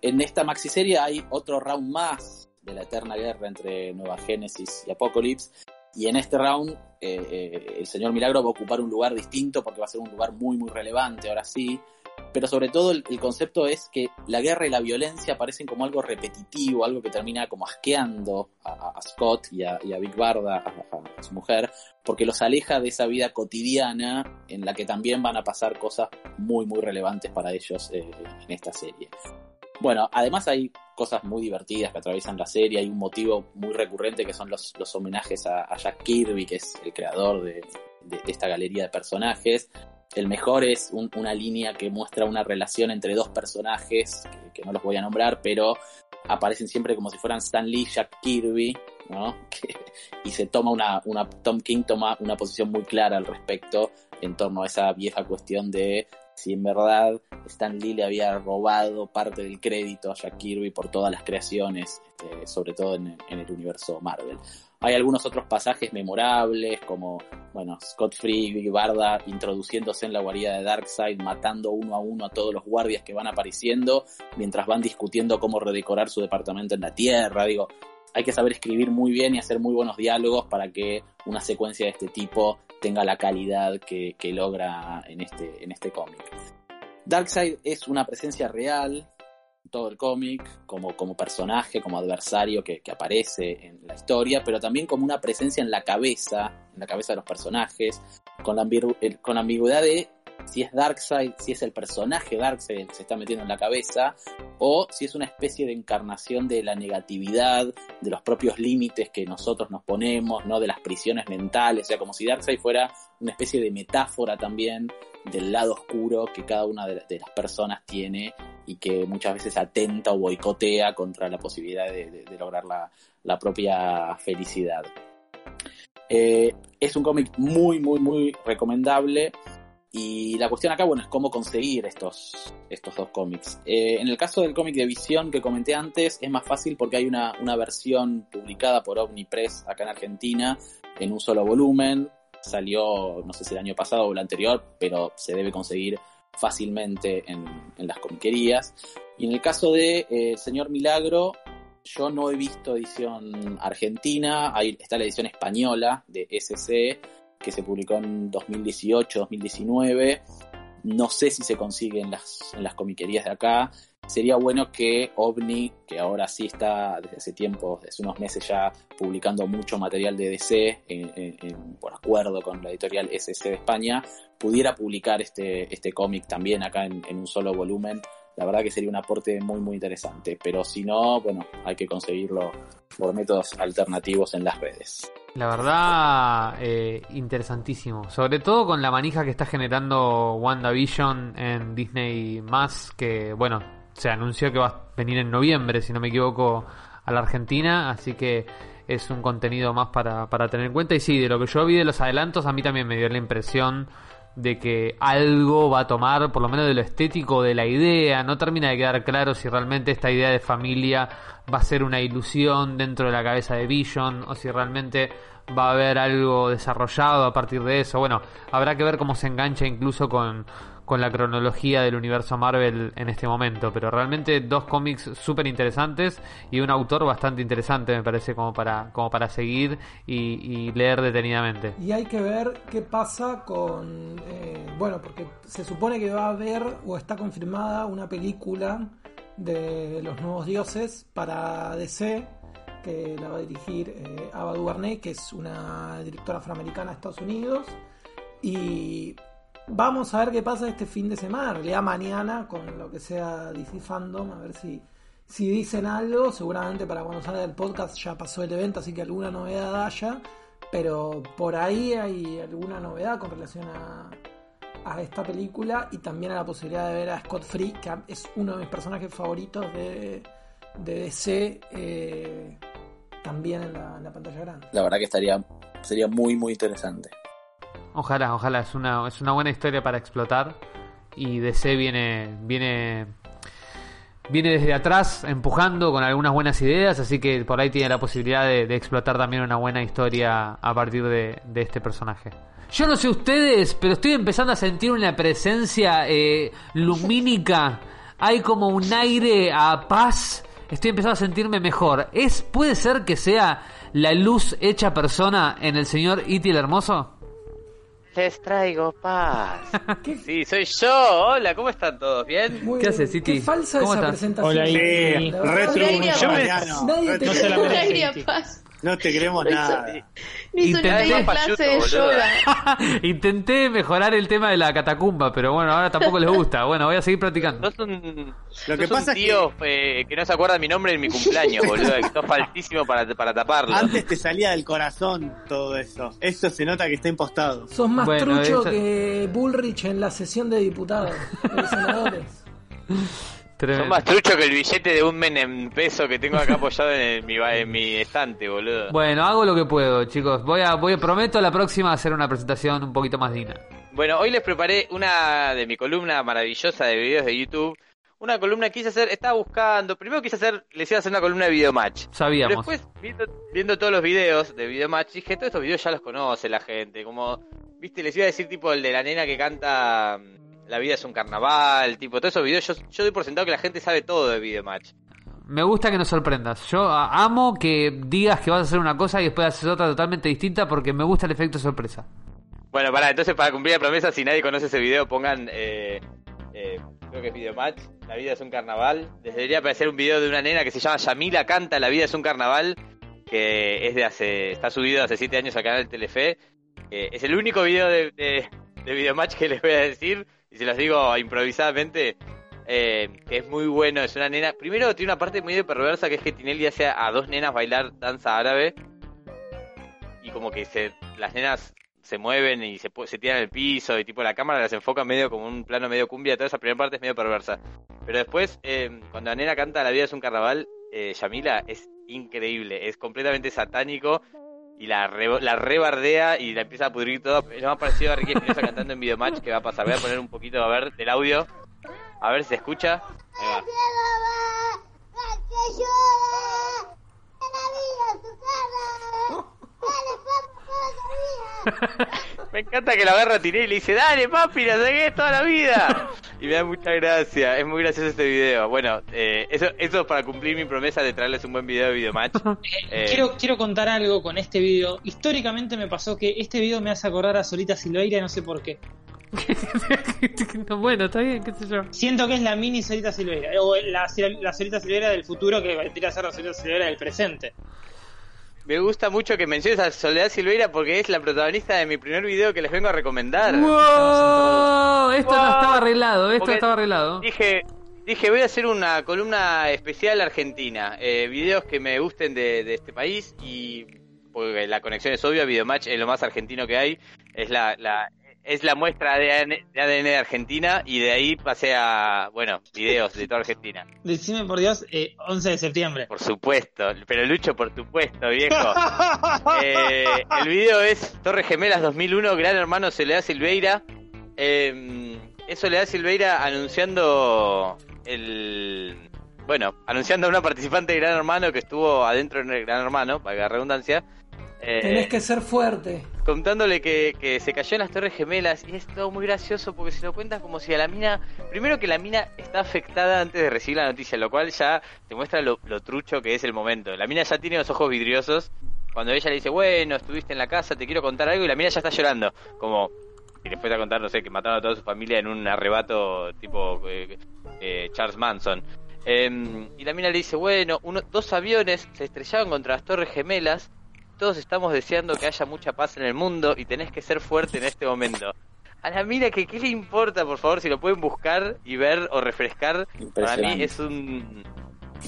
En esta maxiserie hay otro round más de la eterna guerra entre Nueva Génesis y Apocalypse. Y en este round, eh, eh, el señor Milagro va a ocupar un lugar distinto porque va a ser un lugar muy, muy relevante, ahora sí. Pero sobre todo el, concepto es que la guerra y la violencia parecen como algo repetitivo, algo que termina como asqueando a, Scott y a, y Big Barda, a su mujer, porque los aleja de esa vida cotidiana en la que también van a pasar cosas muy, muy relevantes para ellos eh, en esta serie. Bueno, además hay cosas muy divertidas que atraviesan la serie, hay un motivo muy recurrente que son los, los homenajes a, Jack Kirby, que es el creador de, de- esta galería de personajes. El mejor es un- una línea que muestra una relación entre dos personajes, que, no los voy a nombrar, pero aparecen siempre como si fueran Stan Lee y Jack Kirby, ¿no? Y se toma una, una, Tom King toma una posición muy clara al respecto en torno a esa vieja cuestión de si en verdad Stan Lee le había robado parte del crédito a Jack Kirby por todas las creaciones, este, sobre todo en, en el universo Marvel. Hay algunos otros pasajes memorables, como, bueno, Scott Free y Barda introduciéndose en la guarida de Darkseid, matando uno a uno a todos los guardias que van apareciendo, mientras van discutiendo cómo redecorar su departamento en la Tierra. Digo, hay que saber escribir muy bien y hacer muy buenos diálogos para que una secuencia de este tipo tenga la calidad que, que logra en este, en este cómic. Darkseid es una presencia real en todo el cómic, como, como personaje, como adversario que, que aparece en la historia, pero también como una presencia en la cabeza, en la cabeza de los personajes, con la, el- con la ambigüedad de si es Darkseid, si es el personaje Darkseid que se está metiendo en la cabeza, o si es una especie de encarnación de la negatividad, de los propios límites que nosotros nos ponemos, ¿no? De las prisiones mentales, o sea, como si Darkseid fuera una especie de metáfora también del lado oscuro que cada una de, las personas tiene y que muchas veces atenta o boicotea contra la posibilidad de, lograr la, la propia felicidad. Eh, es un cómic muy, muy, muy recomendable. Y la cuestión acá, bueno, es cómo conseguir estos, estos dos cómics. Eh, en el caso del cómic de Visión que comenté antes, es más fácil porque hay una, una versión publicada por Omnipress acá en Argentina en un solo volumen. Salió, no sé si el año pasado o el anterior, pero se debe conseguir fácilmente en, en las comiquerías. Y en el caso de eh, Señor Milagro, yo no he visto edición argentina, ahí está la edición española de SC, que se publicó en 2018-2019. No sé si se consigue en las, en las comiquerías de acá. Sería bueno que OVNI, que ahora sí está desde hace tiempo, desde unos meses ya publicando mucho material de DC, por acuerdo con la editorial SC de España, pudiera publicar este, este cómic también acá en un solo volumen. La verdad que sería un aporte muy muy interesante. Pero si no, bueno, hay que conseguirlo por métodos alternativos en las redes. La verdad, eh, interesantísimo. Sobre todo con la manija que está generando WandaVision en Disney Más, que bueno, se anunció que va a venir en noviembre, si no me equivoco, a la Argentina, así que es un contenido más para, para tener en cuenta. Y sí, de lo que yo vi de los adelantos, a mí también me dio la impresión de que algo va a tomar, por lo menos de lo estético, de la idea. No termina de quedar claro si realmente esta idea de familia va a ser una ilusión dentro de la cabeza de Vision o si realmente va a haber algo desarrollado a partir de eso. Bueno, habrá que ver cómo se engancha incluso con, con la cronología del universo Marvel en este momento. Pero realmente dos cómics súper interesantes y un autor bastante interesante, me parece, como para, como para seguir y, leer detenidamente. Y hay que ver qué pasa con. eh, bueno, porque se supone que va a haber o está confirmada una película de los nuevos dioses para DC que la va a dirigir eh, Ava DuVernay, que es una directora afroamericana de Estados Unidos. Y vamos a ver qué pasa este fin de semana, en realidad mañana, con lo que sea DC Fandom, a ver si, si dicen algo. Seguramente para cuando salga el podcast ya pasó el evento, así que alguna novedad haya. Pero por ahí hay alguna novedad con relación a, a esta película y también a la posibilidad de ver a Scott Free, que es uno de mis personajes favoritos de, DC, eh, también en la, en la pantalla grande. La verdad que estaría sería muy muy interesante. Ojalá, ojalá, es una, es una buena historia para explotar. Y DC viene, viene, viene desde atrás empujando con algunas buenas ideas, así que por ahí tiene la posibilidad de, de explotar también una buena historia a partir de, de este personaje. Yo no sé ustedes, pero estoy empezando a sentir una presencia eh, lumínica. Hay como un aire a paz. Estoy empezando a sentirme mejor. ¿Es, ¿Puede ser que sea la luz hecha persona en el señor Iti el Hermoso? Les traigo paz. ¿Qué, Sí, soy yo. Hola, ¿cómo están todos? ¿Bien? muy ¿Qué haces? Qué falsa ¿Cómo esa estás? presentación. Hola. Sí, retro Yo me-. Nadie te No se la cree. merece. No te queremos nada. Ni hizo una Intenté- clase de yoga. Intenté mejorar el tema de la catacumba, pero bueno, ahora tampoco les gusta. Bueno, voy a seguir practicando. Sos un, Lo que pasa es que- tío eh, que... no se acuerda mi nombre en mi cumpleaños, boludo. Que sos faltísimo para, para taparlo. Antes te salía del corazón todo eso. Esto se nota que está impostado. Sos más Bueno, trucho eso- que Bullrich en la sesión de diputados, de los senadores. Tremendo. Son más trucho que el billete de un men en peso que tengo acá apoyado en, el- mi, en mi estante, boludo. Bueno, hago lo que puedo, chicos. Voy a, voy, prometo la próxima hacer una presentación un poquito más digna. Bueno, hoy les preparé una de mi columna maravillosa de videos de YouTube. Una columna que quise hacer, estaba buscando. Primero quise hacer, les iba a hacer una columna de Videomatch. Pero Sabíamos. después, viendo, viendo todos los videos de Videomatch, dije, todos estos videos ya los conoce la gente. Como, viste, les iba a decir tipo el de la nena que canta La vida es un carnaval, tipo, todos esos videos, yo, yo doy por sentado que la gente sabe todo de Videomatch. Me gusta que nos sorprendas. Yo amo que digas que vas a hacer una cosa y después haces otra totalmente distinta porque me gusta el efecto sorpresa. Bueno, para entonces para cumplir la promesa, si nadie conoce ese video, pongan, eh, eh, creo que es Videomatch, La vida es un carnaval. Les debería aparecer un video de una nena que se llama Yamila Canta, La vida es un carnaval, que es de hace, está subido hace 7 años al canal Telefe. Eh, es el único video de, de, de Videomatch que les voy a decir, y se los digo improvisadamente, eh, es muy bueno, es una nena, primero tiene una parte medio perversa que es que Tinelli hace a dos nenas bailar danza árabe, y como que se, las nenas se mueven y se, se tiran al piso y tipo la cámara las enfoca medio como un plano medio cumbia, toda esa primera parte es medio perversa. Pero después, eh, cuando la nena canta La vida es un carnaval, eh, Yamila es increíble, es completamente satánico y la, re- la rebardea y la empieza a pudrir todo. Es lo más parecido a Ricky Espinosa cantando en Videomatch que va a pasar. Voy a poner un poquito, a ver, del audio. A ver si se escucha. Ahí va. Me encanta que la agarra a Tinelli y le dice, dale papi, la seguís toda la vida. Y me da mucha gracia, es muy gracioso este video. Bueno, eh, eso, eso es para cumplir mi promesa de traerles un buen video de Videomatch. Eh, Quiero, quiero contar algo con este video. Históricamente me pasó que este video me hace acordar a Solita Silveira, no sé por qué. bueno, está bien, qué sé yo. Siento que es la mini Solita Silveira, o la, la Solita Silveira del futuro que vendría a ser la Solita Silveira del presente. Me gusta mucho que menciones a Soledad Silveira porque es la protagonista de mi primer video que les vengo a recomendar. ¡Wow! Esto no estaba arreglado, esto Porque estaba arreglado. Dije, dije, voy a hacer una columna especial argentina. Eh, videos que me gusten de, de este país y porque la conexión es obvia, Videomatch es lo más argentino que hay. Es la, la es la muestra de ADN, de ADN de Argentina y de ahí pasé a, bueno, videos de toda Argentina. Decime por Dios, eh, 11 de septiembre. Por supuesto, pero Lucho, por supuesto, viejo. Eh, el video es Torres Gemelas 2001, Gran Hermano Soledad Silveira. Eh, es Soledad Silveira anunciando el... Bueno, anunciando a una participante de Gran Hermano que estuvo adentro en el Gran Hermano, para la redundancia. Eh, Tenés que ser fuerte. contándole que, que se cayó en las Torres Gemelas y es todo muy gracioso porque se lo cuentas como si a la mina, primero que la mina está afectada antes de recibir la noticia, lo cual ya te muestra lo, lo trucho que es el momento. La mina ya tiene los ojos vidriosos cuando ella le dice, bueno, estuviste en la casa, te quiero contar algo y la mina ya está llorando, como y después a contar, no sé, que mataron a toda su familia en un arrebato tipo eh, eh, Charles Manson. Em, y la mina le dice, bueno, uno, dos aviones se estrellaron contra las Torres Gemelas todos estamos deseando que haya mucha paz en el mundo y tenés que ser fuerte en este momento. A la mira que qué le importa, por favor, si lo pueden buscar y ver o refrescar. Para mí es un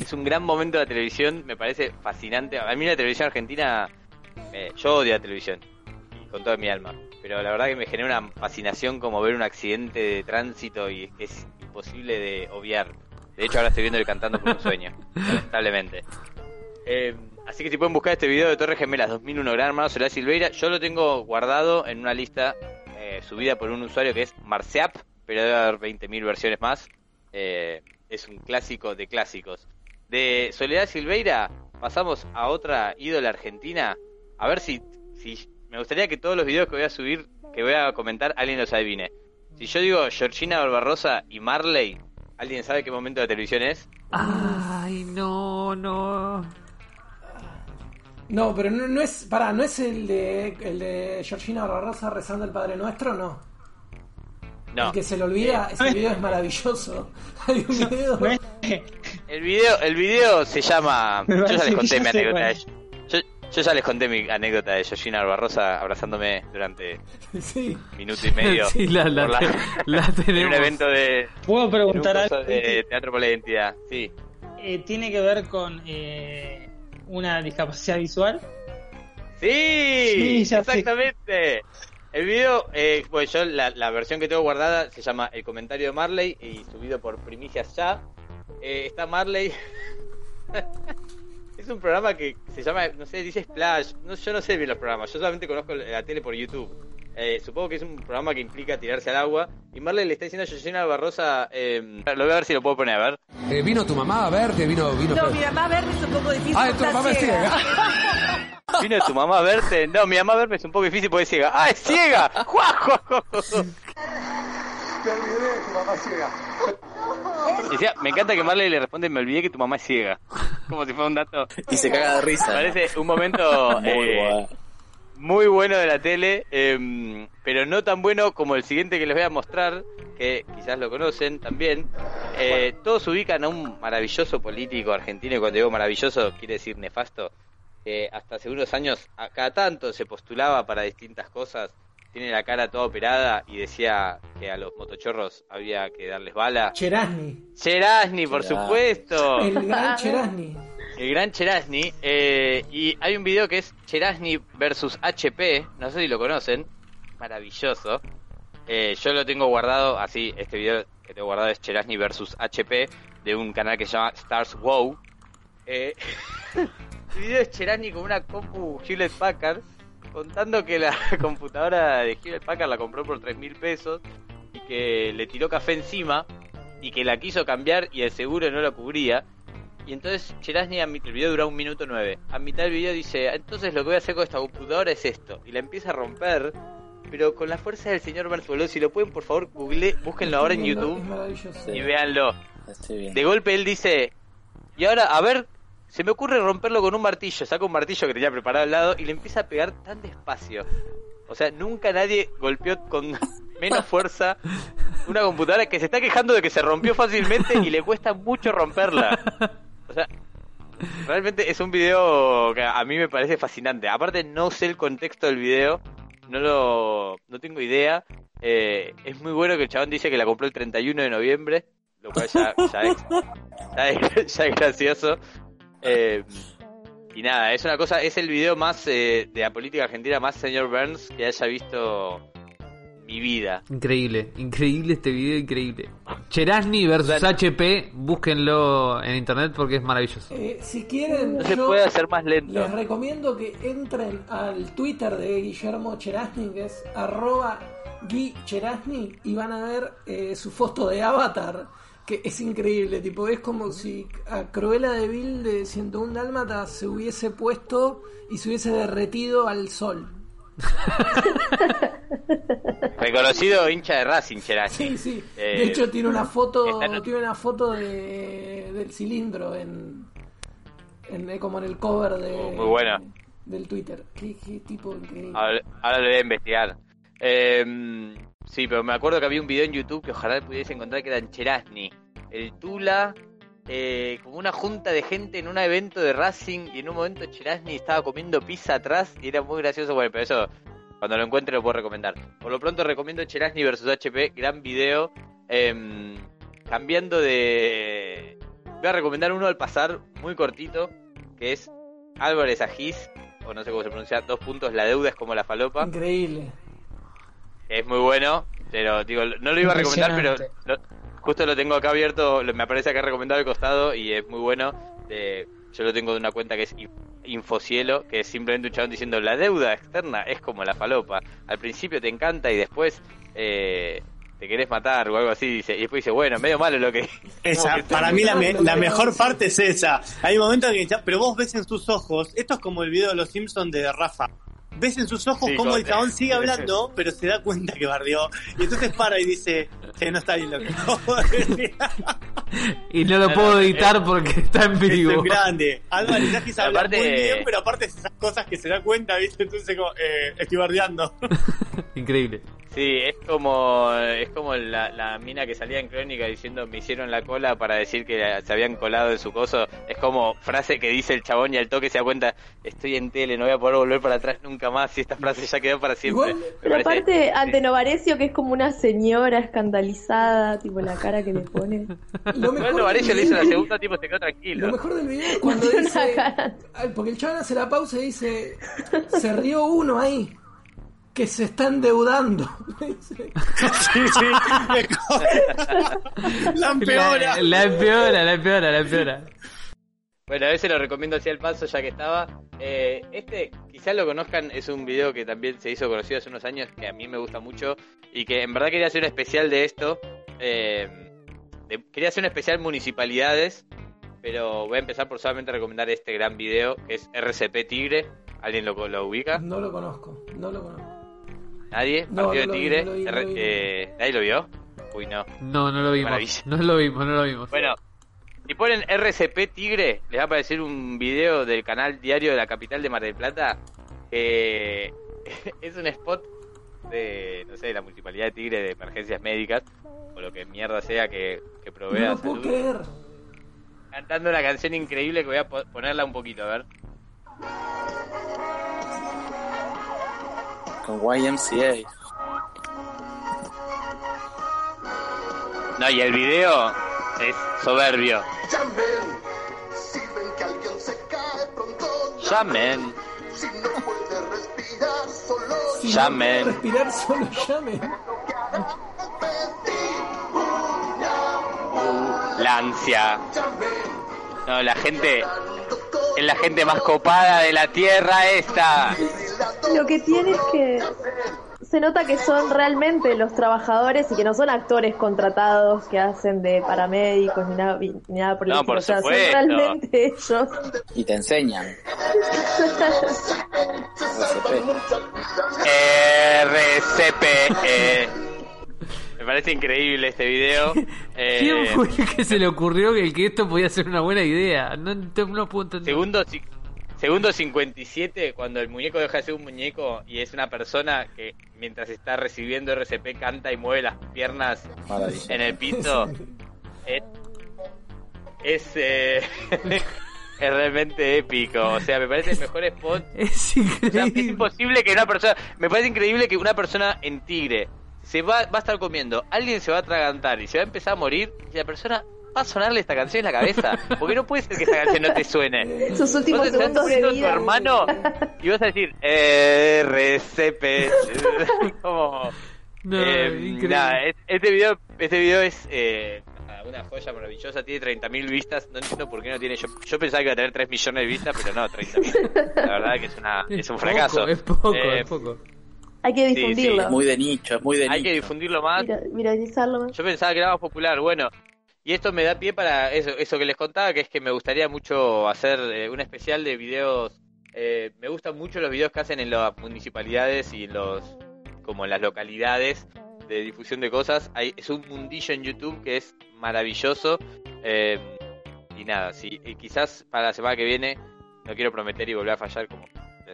es un gran momento de la televisión, me parece fascinante. A mí la televisión argentina, eh, yo odio la televisión con toda mi alma, pero la verdad que me genera una fascinación como ver un accidente de tránsito y es que es imposible de obviar. De hecho, ahora estoy viendo el cantando por un sueño, lamentablemente. Eh, así que si pueden buscar este video de Torres Gemelas 2001 Gran Hermano Soledad Silveira, yo lo tengo guardado en una lista eh, subida por un usuario que es Marceap, pero debe haber 20.000 versiones más. Eh, es un clásico de clásicos. De Soledad Silveira pasamos a otra ídola argentina. A ver si, si me gustaría que todos los videos que voy a subir, que voy a comentar, alguien los adivine. Si yo digo Georgina Barbarosa y Marley, ¿alguien sabe qué momento de televisión es? Ay, no, no. No, pero no, no es. Pará, ¿no es el de, el de Georgina Barbarosa rezando el Padre Nuestro? No. No. El que se le olvida, ese video es maravilloso. Hay un video. ¿No es? El video, el video se llama. Yo ya les conté mi anécdota de. Yo, yo ya les conté mi anécdota de Georgina Barbarosa abrazándome durante Sí. minuto y medio. Sí, la, la, la en un evento de. ¿Puedo preguntar algo? de teatro por la identidad. Sí. Eh, ¿Tiene que ver con eh, una discapacidad visual? ¡Sí! Sí, sé. exactamente. El video, eh, bueno, yo la, la versión que tengo guardada se llama El comentario de Marley y subido por Primicias Ya. Eh, está Marley. es un programa que se llama, no sé, dice Splash. No, yo no sé bien los programas, yo solamente conozco la tele por YouTube. Eh, supongo que es un programa que implica tirarse al agua. Y Marley le está diciendo a Georgina Barrosa, eh, lo voy a ver si lo puedo poner, a ver. Eh, vino tu mamá a verte, vino, vino. No, mi mamá verme es un poco difícil. Ah, porque tu mamá es ciega. ¿Vino tu mamá a verte? No, mi mamá a verme es un poco difícil porque es ciega. ¡Ah, es ciega! ¡Juá, juá, juá, juá! Y decía, me encanta que Marley le responde, me olvidé que tu mamá es ciega. Como si fuera un dato. Y se caga de risa. Parece un momento Muy eh, guay. Muy bueno de la tele, eh, pero no tan bueno como el siguiente que les voy a mostrar, que quizás lo conocen también. Eh, todos ubican a un maravilloso político argentino, y cuando digo maravilloso quiere decir nefasto, que hasta hace unos años, a cada tanto se postulaba para distintas cosas, tiene la cara toda operada y decía que a los motochorros había que darles bala. Cherasni. Cherasni, por Cherasni. supuesto. El gran Cherasni. El gran Cherasni. eh, y hay un video que es Cherasni versus HP. No sé si lo conocen. Maravilloso. Eh, yo lo tengo guardado así. Este video que tengo guardado es Cherasni versus HP de un canal que se llama Stars Wow. Eh, el video es Cherani con una compu Hewlett Packard contando que la computadora de Hewlett Packard la compró por 3 mil pesos y que le tiró café encima y que la quiso cambiar y el seguro no lo cubría. Y entonces mi- el video dura un minuto nueve. A mitad del video dice, entonces lo que voy a hacer con esta computadora es esto. Y la empieza a romper, pero con la fuerza del señor Bertoló. Si lo pueden, por favor, google, búsquenlo ahora en YouTube y véanlo. De golpe él dice, y ahora, a ver, se me ocurre romperlo con un martillo. Saca un martillo que tenía preparado al lado y le empieza a pegar tan despacio. O sea, nunca nadie golpeó con menos fuerza una computadora que se está quejando de que se rompió fácilmente y le cuesta mucho romperla. O sea, realmente es un video que a mí me parece fascinante. Aparte, no sé el contexto del video, no lo no tengo idea. Eh, es muy bueno que el chabón dice que la compró el 31 de noviembre, lo cual ya, es, ya es- ya es gracioso. Eh, y nada, es una cosa, es el video más eh, de la política argentina, más señor Burns que haya visto mi vida. Increíble, increíble este video, increíble. Cherasny versus HP, búsquenlo en internet porque es maravilloso. Eh, si quieren, No se yo puede hacer más lento. les recomiendo que entren al Twitter de Guillermo Cherasny, que es arroba Gui Cherasny, y van a ver eh, su foto de avatar, que es increíble. Tipo, es como si a Cruella de Vil de 101 Dálmata se hubiese puesto y se hubiese derretido al sol. Reconocido hincha de Racing, Cherasny. Sí, sí. Eh, De hecho tiene una foto, tiene una foto de, del cilindro en, en- como en el cover de Oh, muy buena. del Twitter. Qué, qué tipo increíble. Ahora, ahora lo voy a investigar. Eh, sí, pero me acuerdo que había un video en YouTube que ojalá pudiese encontrar que era en Cherasny. El Tula, eh, como una junta de gente en un evento de Racing y en un momento Cherasny estaba comiendo pizza atrás y era muy gracioso. Bueno, pero eso cuando lo encuentre lo puedo recomendar. Por lo pronto recomiendo Cherasny versus HP, gran video. Em, cambiando de... Voy a recomendar uno al pasar, muy cortito, que es Álvarez Agis, o no sé cómo se pronuncia, dos puntos, la deuda es como la falopa. Increíble. Es muy bueno, pero digo, no lo iba a recomendar, pero lo- justo lo tengo acá abierto, me aparece acá recomendado al costado y es muy bueno. Eh, yo lo tengo de una cuenta que es Infocielo, que es simplemente un chabón diciendo la deuda externa es como la falopa. Al principio te encanta y después eh, te querés matar o algo así, dice, y después dice, bueno, medio malo lo que... Esa, que para mí la, me- la que mejor parte es esa. Hay momentos que ya, pero vos ves en sus ojos, esto es como el video de los Simpsons de Rafa. Ves en sus ojos Sí, cómo el chabón sigue hablando, pero se da cuenta que bardeó. Y entonces para y dice, che, no está bien lo que acabo de decir". Y no lo puedo editar porque está en Es vivo. un grande. Álvarez Yagis habla Aparte- muy bien, pero aparte es esas cosas que se da cuenta, ¿viste? Entonces como, eh, estoy bardeando. Increíble. Sí, es como es como la, la mina que salía en Crónica diciendo me hicieron la cola para decir que se habían colado en su coso. Es como frase que dice el chabón y al toque se da cuenta, estoy en tele, no voy a poder volver para atrás nunca más y esta frase ya quedó para siempre. Igual- Me Pero parece- aparte, ante Novarecio, que es como una señora escandalizada, tipo la cara que le pone. Lo mejor, del le hizo la segunda, tipo se quedó tranquilo. lo mejor del video es cuando dice. porque el chaval hace la pausa y dice. Se rió uno ahí. Que se está endeudando. Sí, sí. la empeora. La, la empeora, la empeora, la empeora. Bueno, a veces lo recomiendo así al paso ya que estaba. Eh, este, quizás lo conozcan, es un video que también se hizo conocido hace unos años, que a mí me gusta mucho y que en verdad quería hacer un especial de esto. Eh, de- quería hacer un especial municipalidades, pero voy a empezar por solamente recomendar este gran video, que es RCP Tigre. ¿Alguien lo, lo ubica? no lo conozco. No lo conozco. ¿Nadie? No, Partido no de Tigre. no lo vi, no R- lo vi. eh, ¿Nadie lo vio? Uy, no. No, no lo vimos. Maravilla. No lo vimos, no lo vimos. Bueno, si ponen RCP Tigre, les va a aparecer un video del canal diario de la capital de Mar del Plata. es un spot de, no sé, de la municipalidad de Tigre de emergencias médicas, o lo que mierda sea que, que No provea puedo salud, creer. cantando una canción increíble que voy a po- ponerla un poquito, a ver. Con YMCA. No, y el video es soberbio. Llamen, si ven que alguien se cae pronto. Llamen, Si no puede respirar, solo Si no Llamen. puede respirar, solo llamen. la ansia. No, la gente Es la gente más copada de la tierra esta. Lo que tiene es que se nota que son realmente los trabajadores y que no son actores contratados que hacen de paramédicos ni nada, ni nada por el No, estilo. por o sea, son supuesto. realmente ellos. Y te enseñan. RCP. eh. Me parece increíble este video. Eh, ¿Quién fue el que se le ocurrió que, que esto podía ser una buena idea? No, no puedo entender. Segundo, segundo 57, cuando el muñeco deja de ser un muñeco y es una persona que mientras está recibiendo RCP canta y mueve las piernas Maravilla. en el piso. es es, eh, es realmente épico. O sea, me parece el mejor spot. Es O sea, es increíble. imposible que una persona. Me parece increíble que una persona en tigre se va, va a estar comiendo, alguien se va a atragantar y se va a empezar a morir y la persona va a sonarle esta canción en la cabeza. Porque no puede ser que esta canción no te suene. Sus últimos estás segundos de muriendo tu vida. hermano y vas a decir RCP. Como. No, Eh, este video, este video es eh, una joya maravillosa, tiene 30.000 vistas, no entiendo por qué no tiene, yo, yo pensaba que iba a tener 3 millones de vistas, pero no, 30.000. La verdad que es, una, es un fracaso. Es poco, Eh, es poco. Hay que sí, difundirlo. Es muy de nicho, es muy de Hay nicho. que difundirlo más. Mira, viralizarlo más. Yo pensaba que era más popular, bueno. Y esto me da pie para eso, eso que les contaba, que es que me gustaría mucho hacer eh, un especial de videos. eh, me gustan mucho los videos que hacen en las municipalidades y en los como en las localidades de difusión de cosas. Hay, es un mundillo en YouTube que es maravilloso. eh, y nada, sí, y quizás para la semana que viene, no quiero prometer y volver a fallar como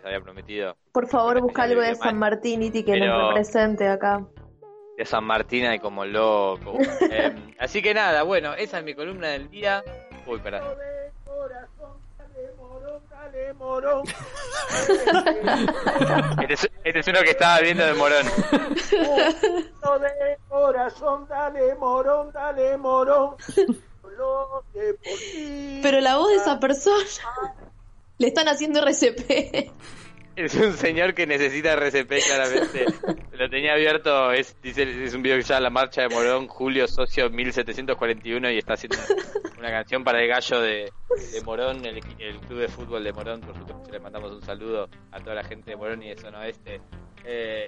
había prometido, Por favor, busca algo de. San Martín y que Pero- nos represente acá. de San Martín y como loco. Eh, así que nada, bueno, esa es mi columna del día. Uy, perdón. Este es, este es uno que estaba viendo de Morón. de corazón, dale morón, dale morón. Pero la voz de esa persona le están haciendo RCP. Es un señor que necesita RCP claramente. Lo tenía abierto, es, dice, es un video que se llama La Marcha de Morón, Julio Socio 1741 y está haciendo una canción para el gallo de, de Morón, el, club de fútbol de Morón. Por supuesto, le mandamos un saludo a toda la gente de Morón y de Zona Oeste. Eh,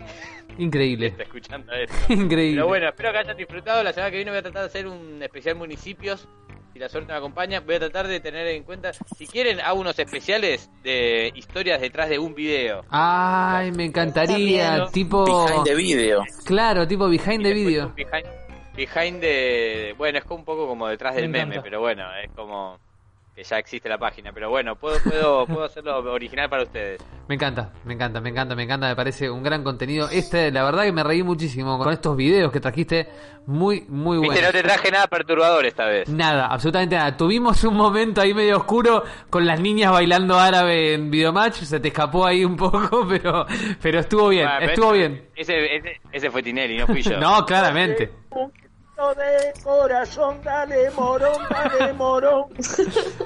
Increíble. está escuchando esto. Increíble. Pero bueno, espero que hayan disfrutado. La semana que viene voy a tratar de hacer un especial municipios. Si la suerte me acompaña, voy a tratar de tener en cuenta. Si quieren, hago unos especiales de historias detrás de un video. Ay, me encantaría. También, Tipo. Behind the video. Claro, tipo behind the video. Behind, behind de. Bueno, es como un poco como detrás del Me meme, encanta. pero bueno, es como. Que ya existe la página. Pero bueno, puedo, puedo, puedo hacerlo original para ustedes. Me encanta, me encanta, me encanta, me encanta, me parece un gran contenido. Este, la verdad que me reí muchísimo con estos videos que trajiste, muy, muy Viste, buenos. no te traje nada perturbador esta vez. Nada, absolutamente nada. Tuvimos un momento ahí medio oscuro con las niñas bailando árabe en Videomatch, se te escapó ahí un poco, pero, pero estuvo bien, Bueno, estuvo ese- bien. Ese, ese, ese fue Tinelli, no fui yo. No, claramente. De corazón, dale morón, dale morón.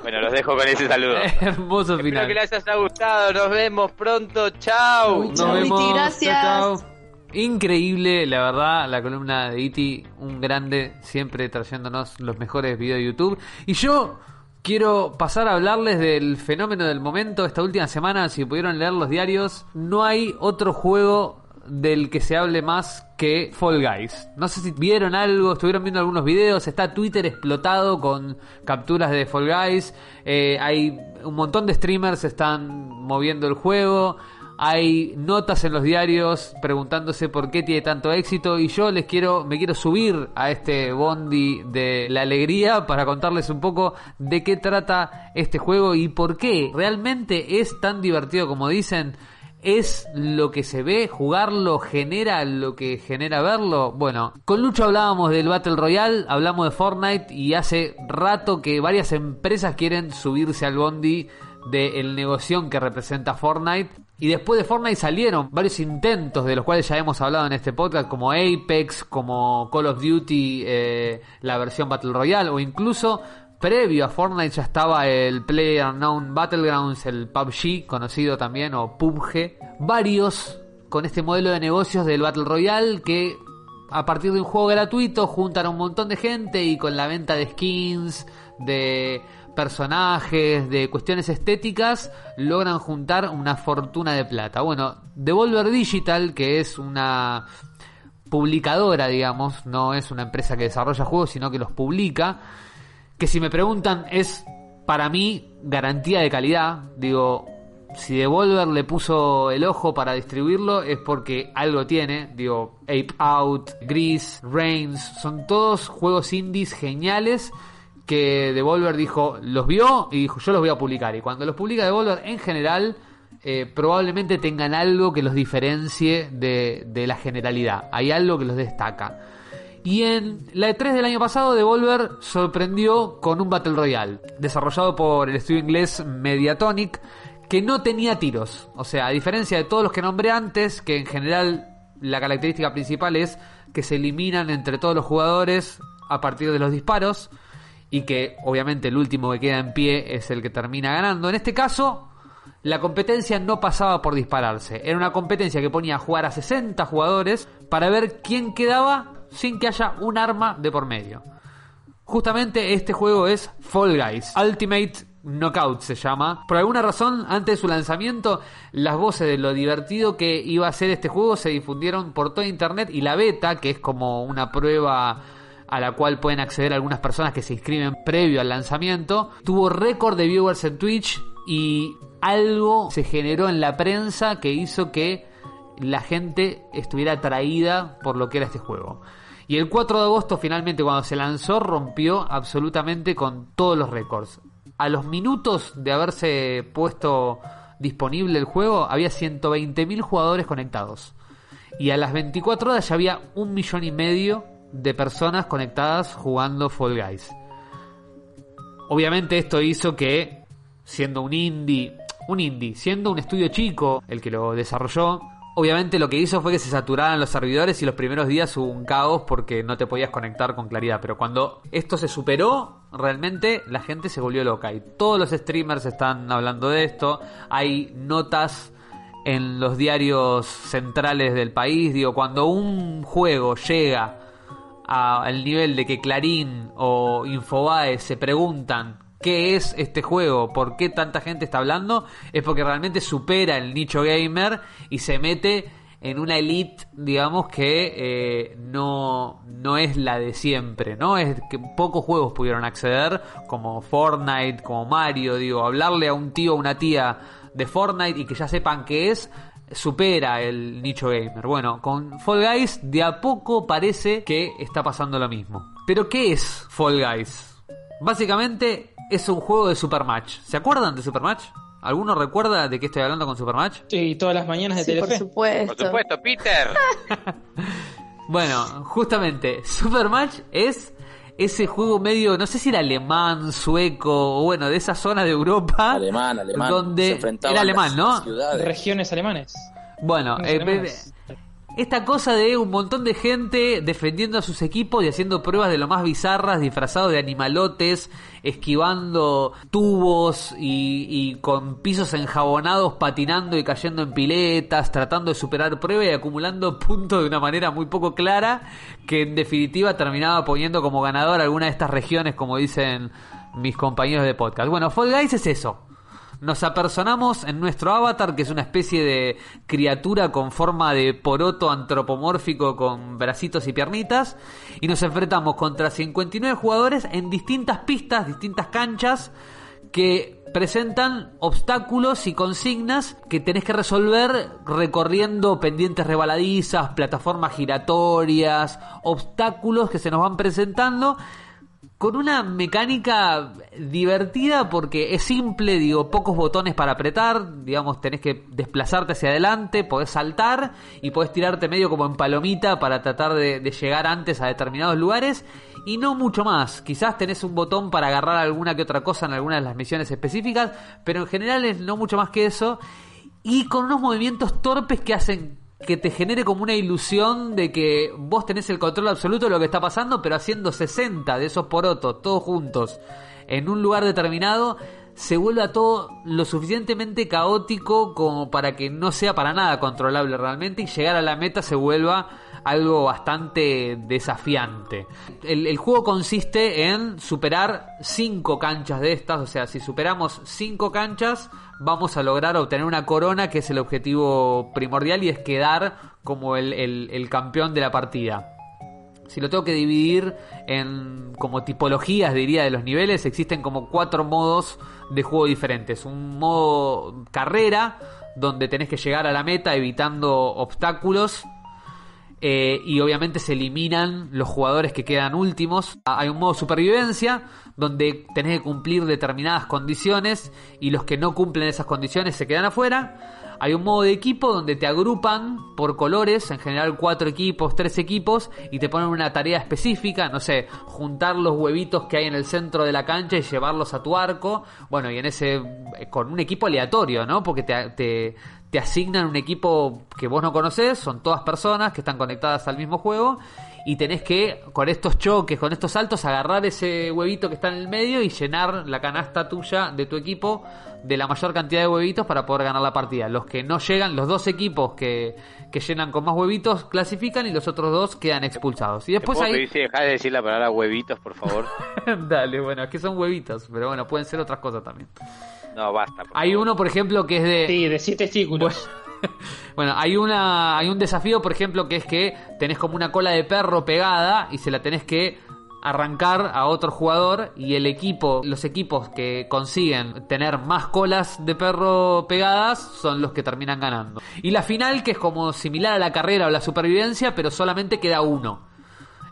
Bueno, los dejo con ese saludo. Hermoso Espero final. que les haya gustado. Nos vemos pronto. Chau. Nos Chau, vemos. Iti, gracias. Chao, chao. Increíble, la verdad, la columna de Iti, un grande, siempre trayéndonos los mejores videos de YouTube. Y yo quiero pasar a hablarles del fenómeno del momento. Esta última semana, si pudieron leer los diarios, no hay otro juego del que se hable más que Fall Guys. No sé si vieron algo, estuvieron viendo algunos videos, está Twitter explotado con capturas de Fall Guys, eh, hay un montón de streamers están moviendo el juego, hay notas en los diarios preguntándose por qué tiene tanto éxito y yo les quiero me quiero subir a este bondi de la alegría para contarles un poco de qué trata este juego y por qué realmente es tan divertido como dicen es lo que se ve, jugarlo genera lo que genera verlo. Bueno, con Lucho hablábamos del Battle Royale, hablamos de Fortnite y hace rato que varias empresas quieren subirse al bondi del negocio que representa Fortnite. Y después de Fortnite salieron varios intentos de los cuales ya hemos hablado en este podcast, como Apex, como Call of Duty, eh, la versión Battle Royale, o incluso previo a Fortnite ya estaba el PlayerUnknown Battlegrounds, el PUBG, conocido también, o PUBG. Varios con este modelo de negocios del Battle Royale que a partir de un juego gratuito juntan a un montón de gente y con la venta de skins, de personajes, de cuestiones estéticas, logran juntar una fortuna de plata. Bueno, Devolver Digital, que es una publicadora, digamos, no es una empresa que desarrolla juegos, sino que los publica, que si me preguntan es para mí garantía de calidad, digo, si Devolver le puso el ojo para distribuirlo es porque algo tiene. Digo, Ape Out, Grease, Reigns, son todos juegos indies geniales que Devolver dijo, los vio y dijo, yo los voy a publicar. Y cuando los publica Devolver, en general, eh, probablemente tengan algo que los diferencie de, de la generalidad. Hay algo que los destaca. Y en la E3 del año pasado, Devolver sorprendió con un Battle Royale, desarrollado por el estudio inglés Mediatonic, que no tenía tiros. O sea, a diferencia de todos los que nombré antes, que en general la característica principal es que se eliminan entre todos los jugadores a partir de los disparos y que obviamente el último que queda en pie es el que termina ganando. En este caso, la competencia no pasaba por dispararse. Era una competencia que ponía a jugar a 60 jugadores para ver quién quedaba sin que haya un arma de por medio. Justamente este juego es Fall Guys Ultimate Knockout se llama. Por alguna razón, antes de su lanzamiento, las voces de lo divertido que iba a ser este juego se difundieron por toda internet y la beta, que es como una prueba a la cual pueden acceder algunas personas que se inscriben previo al lanzamiento, tuvo récord de viewers en Twitch y algo se generó en la prensa que hizo que la gente estuviera atraída por lo que era este juego. Y el 4 de agosto finalmente cuando se lanzó rompió absolutamente con todos los récords. A los minutos de haberse puesto disponible el juego había 120.000 jugadores conectados. Y a las 24 horas ya había un millón y medio de personas conectadas jugando Fall Guys. Obviamente esto hizo que, siendo un indie, un indie, siendo un estudio chico el que lo desarrolló, obviamente lo que hizo fue que se saturaran los servidores y los primeros días hubo un caos porque no te podías conectar con claridad. Pero cuando esto se superó, realmente la gente se volvió loca y todos los streamers están hablando de esto. Hay notas en los diarios centrales del país. Digo, cuando un juego llega al nivel de que Clarín o Infobae se preguntan qué es este juego, por qué tanta gente está hablando, es porque realmente supera el nicho gamer y se mete en una elite, digamos, que eh, no, no es la de siempre, ¿no? Es que pocos juegos pudieron acceder, como Fortnite, como Mario, digo, hablarle a un tío o una tía de Fortnite y que ya sepan qué es, supera el nicho gamer. Bueno, con Fall Guys de a poco parece que está pasando lo mismo. Pero ¿qué es Fall Guys? Básicamente es un juego de Supermatch. ¿Se acuerdan de Supermatch? ¿Alguno recuerda de qué estoy hablando con Supermatch? Sí, todas las mañanas de Sí, por supuesto. Por supuesto, Peter. Bueno, justamente, Supermatch es ese juego medio, no sé si era alemán, sueco, o bueno, de esa zona de Europa. Alemán, alemán. Donde Se era alemán, las ¿no? ciudades. Regiones alemanes. Bueno, eh, alemanes. Esta cosa de un montón de gente defendiendo a sus equipos y haciendo pruebas de lo más bizarras, disfrazados de animalotes, esquivando tubos y, y con pisos enjabonados, patinando y cayendo en piletas, tratando de superar pruebas y acumulando puntos de una manera muy poco clara, que en definitiva terminaba poniendo como ganador alguna de estas regiones, como dicen mis compañeros de podcast. Bueno, Fall Guys es eso. Nos apersonamos en nuestro avatar, que es una especie de criatura con forma de poroto antropomórfico con bracitos y piernitas, y nos enfrentamos contra 59 jugadores en distintas pistas, distintas canchas, que presentan obstáculos y consignas que tenés que resolver recorriendo pendientes rebaladizas, plataformas giratorias, obstáculos que se nos van presentando con una mecánica divertida porque es simple, digo, pocos botones para apretar, digamos, tenés que desplazarte hacia adelante, podés saltar y podés tirarte medio como en palomita para tratar de, llegar antes a determinados lugares y no mucho más. Quizás tenés un botón para agarrar alguna que otra cosa en alguna de las misiones específicas, pero en general es no mucho más que eso y con unos movimientos torpes que hacen que te genere como una ilusión de que vos tenés el control absoluto de lo que está pasando, pero haciendo 60 de esos porotos, todos juntos, en un lugar determinado, se vuelva todo lo suficientemente caótico como para que no sea para nada controlable realmente y llegar a la meta se vuelva algo bastante desafiante. El, el juego consiste en superar cinco canchas de estas, o sea, si superamos cinco canchas, vamos a lograr obtener una corona, que es el objetivo primordial, y es quedar como el, el- campeón de la partida. Si lo tengo que dividir en como tipologías, diría, de los niveles, existen como cuatro modos de juego diferentes. Un modo carrera, donde tenés que llegar a la meta evitando obstáculos. Eh, y obviamente se eliminan los jugadores que quedan últimos. Ah, Hay un modo supervivencia, donde tenés que cumplir determinadas condiciones y los que no cumplen esas condiciones se quedan afuera. Hay un modo de equipo donde te agrupan por colores, en general cuatro equipos, tres equipos, y te ponen una tarea específica, no sé, juntar los huevitos que hay en el centro de la cancha y llevarlos a tu arco. Bueno, y en ese, con un equipo aleatorio, ¿no? Porque te, te asignan un equipo que vos no conocés, son todas personas que están conectadas al mismo juego, y tenés que, con estos choques, con estos saltos, agarrar ese huevito que está en el medio y llenar la canasta tuya de tu equipo de la mayor cantidad de huevitos para poder ganar la partida. Los que no llegan, los dos equipos que, que llenan con más huevitos clasifican y los otros dos quedan expulsados. Y ¿Te después puedo pedir si dejás de decir la palabra huevitos, por favor? Dale, bueno, es que son huevitos, pero bueno, pueden ser otras cosas también. No, basta. por Hay favor. uno, por ejemplo, que es de... Sí, de siete testículos. Bueno, hay una hay un desafío, por ejemplo, que es que tenés como una cola de perro pegada y se la tenés que arrancar a otro jugador y el equipo, los equipos que consiguen tener más colas de perro pegadas son los que terminan ganando. Y la final que es como similar a la carrera o la supervivencia, pero solamente queda uno.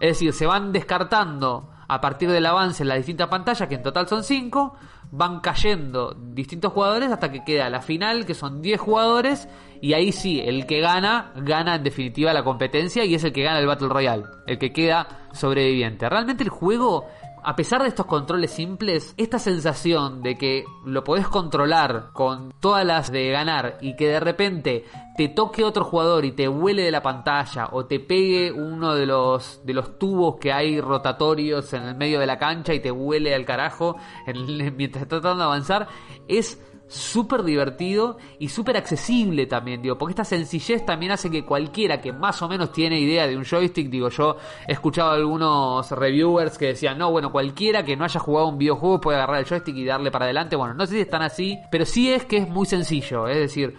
Es decir, se van descartando a partir del avance en las distintas pantallas, que en total son 5, van cayendo distintos jugadores hasta que queda la final, que son 10 jugadores, y ahí sí, el que gana, gana en definitiva la competencia y es el que gana el Battle Royale, el que queda sobreviviente. Realmente el juego, a pesar de estos controles simples, esta sensación de que lo podés controlar con todas las de ganar y que de repente te toque otro jugador y te huele de la pantalla o te pegue uno de los de los tubos que hay rotatorios en el medio de la cancha y te huele al carajo en- mientras tratando de avanzar es súper divertido y súper accesible también, digo, porque esta sencillez también hace que cualquiera que más o menos tiene idea de un joystick, digo, yo he escuchado a algunos reviewers que decían, no, bueno, cualquiera que no haya jugado un videojuego puede agarrar el joystick y darle para adelante, bueno, no sé si están así, pero sí es que es muy sencillo, es decir,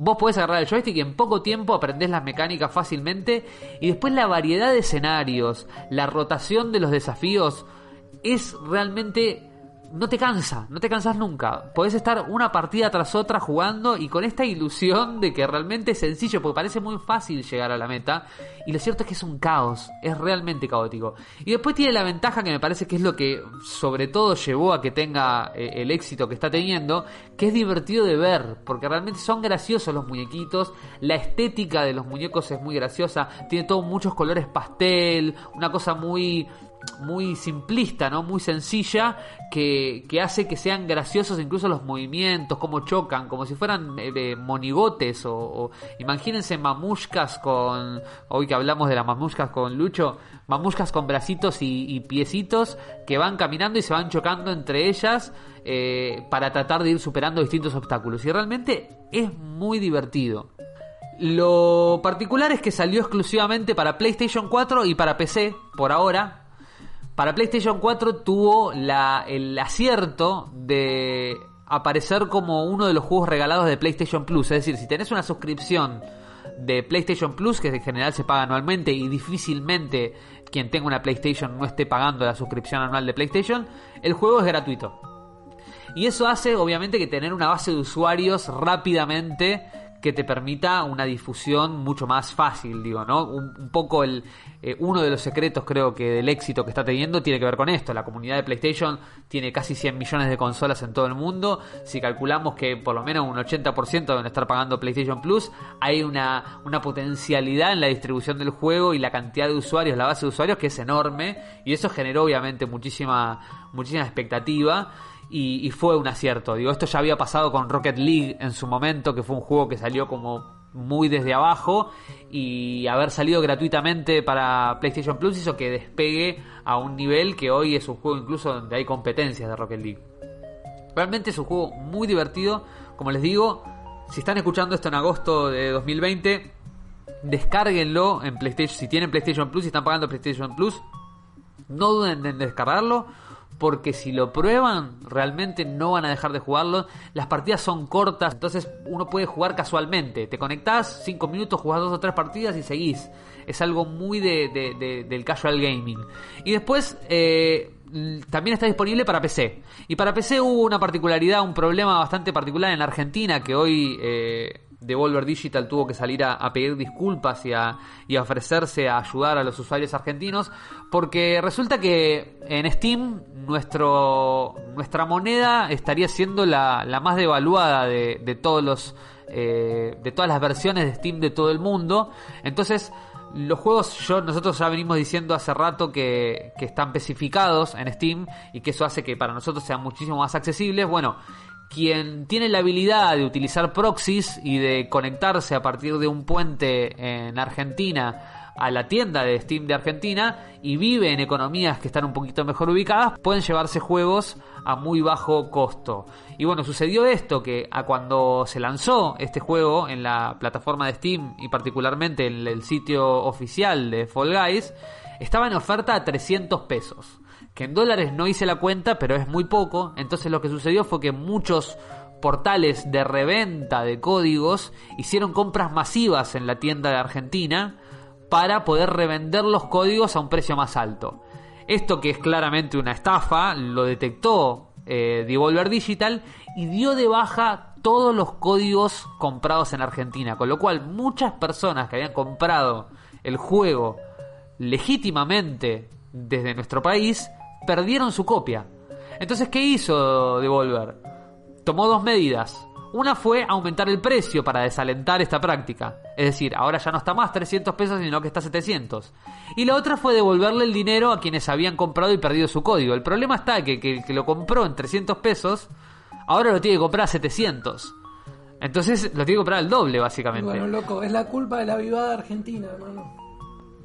Vos podés agarrar el joystick y en poco tiempo aprendés las mecánicas fácilmente y después la variedad de escenarios, la rotación de los desafíos es realmente no te cansa, no te cansas nunca. Podés estar una partida tras otra jugando y con esta ilusión de que realmente es sencillo, porque parece muy fácil llegar a la meta. Y lo cierto es que es un caos, es realmente caótico. Y después tiene la ventaja que me parece que es lo que sobre todo llevó a que tenga eh, el éxito que está teniendo, que es divertido de ver, porque realmente son graciosos los muñequitos, la estética de los muñecos es muy graciosa, tiene todos muchos colores pastel, una cosa muy muy simplista, ¿no? Muy sencilla, que, que hace que sean graciosos incluso los movimientos, cómo chocan, como si fueran eh, monigotes o, imagínense mamushkas con, hoy que hablamos de las mamushkas con Lucho, mamushkas con bracitos y, y piecitos que van caminando y se van chocando entre ellas eh, para tratar de ir superando distintos obstáculos. Y realmente es muy divertido. Lo particular es que salió exclusivamente para PlayStation 4 y para PC por ahora. Para PlayStation 4 tuvo el acierto de aparecer como uno de los juegos regalados de PlayStation Plus. Es decir, si tenés una suscripción de PlayStation Plus, que en general se paga anualmente y difícilmente quien tenga una PlayStation no esté pagando la suscripción anual de PlayStation, el juego es gratuito. Y eso hace, obviamente, que tener una base de usuarios rápidamente que te permita una difusión mucho más fácil, digo, ¿no? Un, un poco el eh, uno de los secretos, creo que del éxito que está teniendo tiene que ver con esto. La comunidad de PlayStation tiene casi 100 millones de consolas en todo el mundo. Si calculamos que por lo menos un 80% deben estar pagando PlayStation Plus, hay una, una potencialidad en la distribución del juego y la cantidad de usuarios, la base de usuarios que es enorme. Y eso generó, obviamente, muchísima, muchísima expectativa y, fue un acierto. Digo, esto ya había pasado con Rocket League en su momento, que fue un juego que salió como muy desde abajo y haber salido gratuitamente para PlayStation Plus hizo que despegue a un nivel que hoy es un juego incluso donde hay competencias de Rocket League. Realmente es un juego muy divertido, como les digo, si están escuchando esto en agosto de 2020, descárguenlo en PlayStation. Si tienen PlayStation Plus y están pagando PlayStation Plus, no duden en descargarlo. Porque si lo prueban, realmente no van a dejar de jugarlo. Las partidas son cortas, entonces uno puede jugar casualmente. Te conectás, 5 minutos, jugás dos o tres partidas y seguís. Es algo muy de, de- de- del casual gaming. Y después, eh, también está disponible para PC. Y para PC hubo una particularidad, un problema bastante particular en Argentina que hoy eh, Devolver Digital tuvo que salir a, pedir disculpas y a, y a ofrecerse a ayudar a los usuarios argentinos. Porque resulta que en Steam nuestro, nuestra moneda estaría siendo la, la más devaluada de, de todos los eh, de todas las versiones de Steam de todo el mundo. Entonces, los juegos, yo, nosotros ya venimos diciendo hace rato que, que están especificados en Steam y que eso hace que para nosotros sean muchísimo más accesibles. Bueno, quien tiene la habilidad de utilizar proxies y de conectarse a partir de un puente en Argentina a la tienda de Steam de Argentina y vive en economías que están un poquito mejor ubicadas, pueden llevarse juegos a muy bajo costo. Y bueno, sucedió esto que a cuando se lanzó este juego en la plataforma de Steam y particularmente en el sitio oficial de Fall Guys, estaba en oferta a 300 pesos. Que en dólares no hice la cuenta, pero es muy poco. Entonces lo que sucedió fue que muchos portales de reventa de códigos hicieron compras masivas en la tienda de Argentina para poder revender los códigos a un precio más alto. Esto que es claramente una estafa, lo detectó eh, Devolver Digital y dio de baja todos los códigos comprados en Argentina, con lo cual muchas personas que habían comprado el juego legítimamente desde nuestro país perdieron su copia. Entonces, ¿qué hizo Devolver? Tomó dos medidas. Una fue aumentar el precio para desalentar esta práctica. Es decir, ahora ya no está más 300 pesos, sino que está 700. Y la otra fue devolverle el dinero a quienes habían comprado y perdido su código. El problema está que, que el que lo compró en 300 pesos, ahora lo tiene que comprar a 700. Entonces lo tiene que comprar al doble, básicamente. bueno, loco, es la culpa de la vivada argentina, hermano.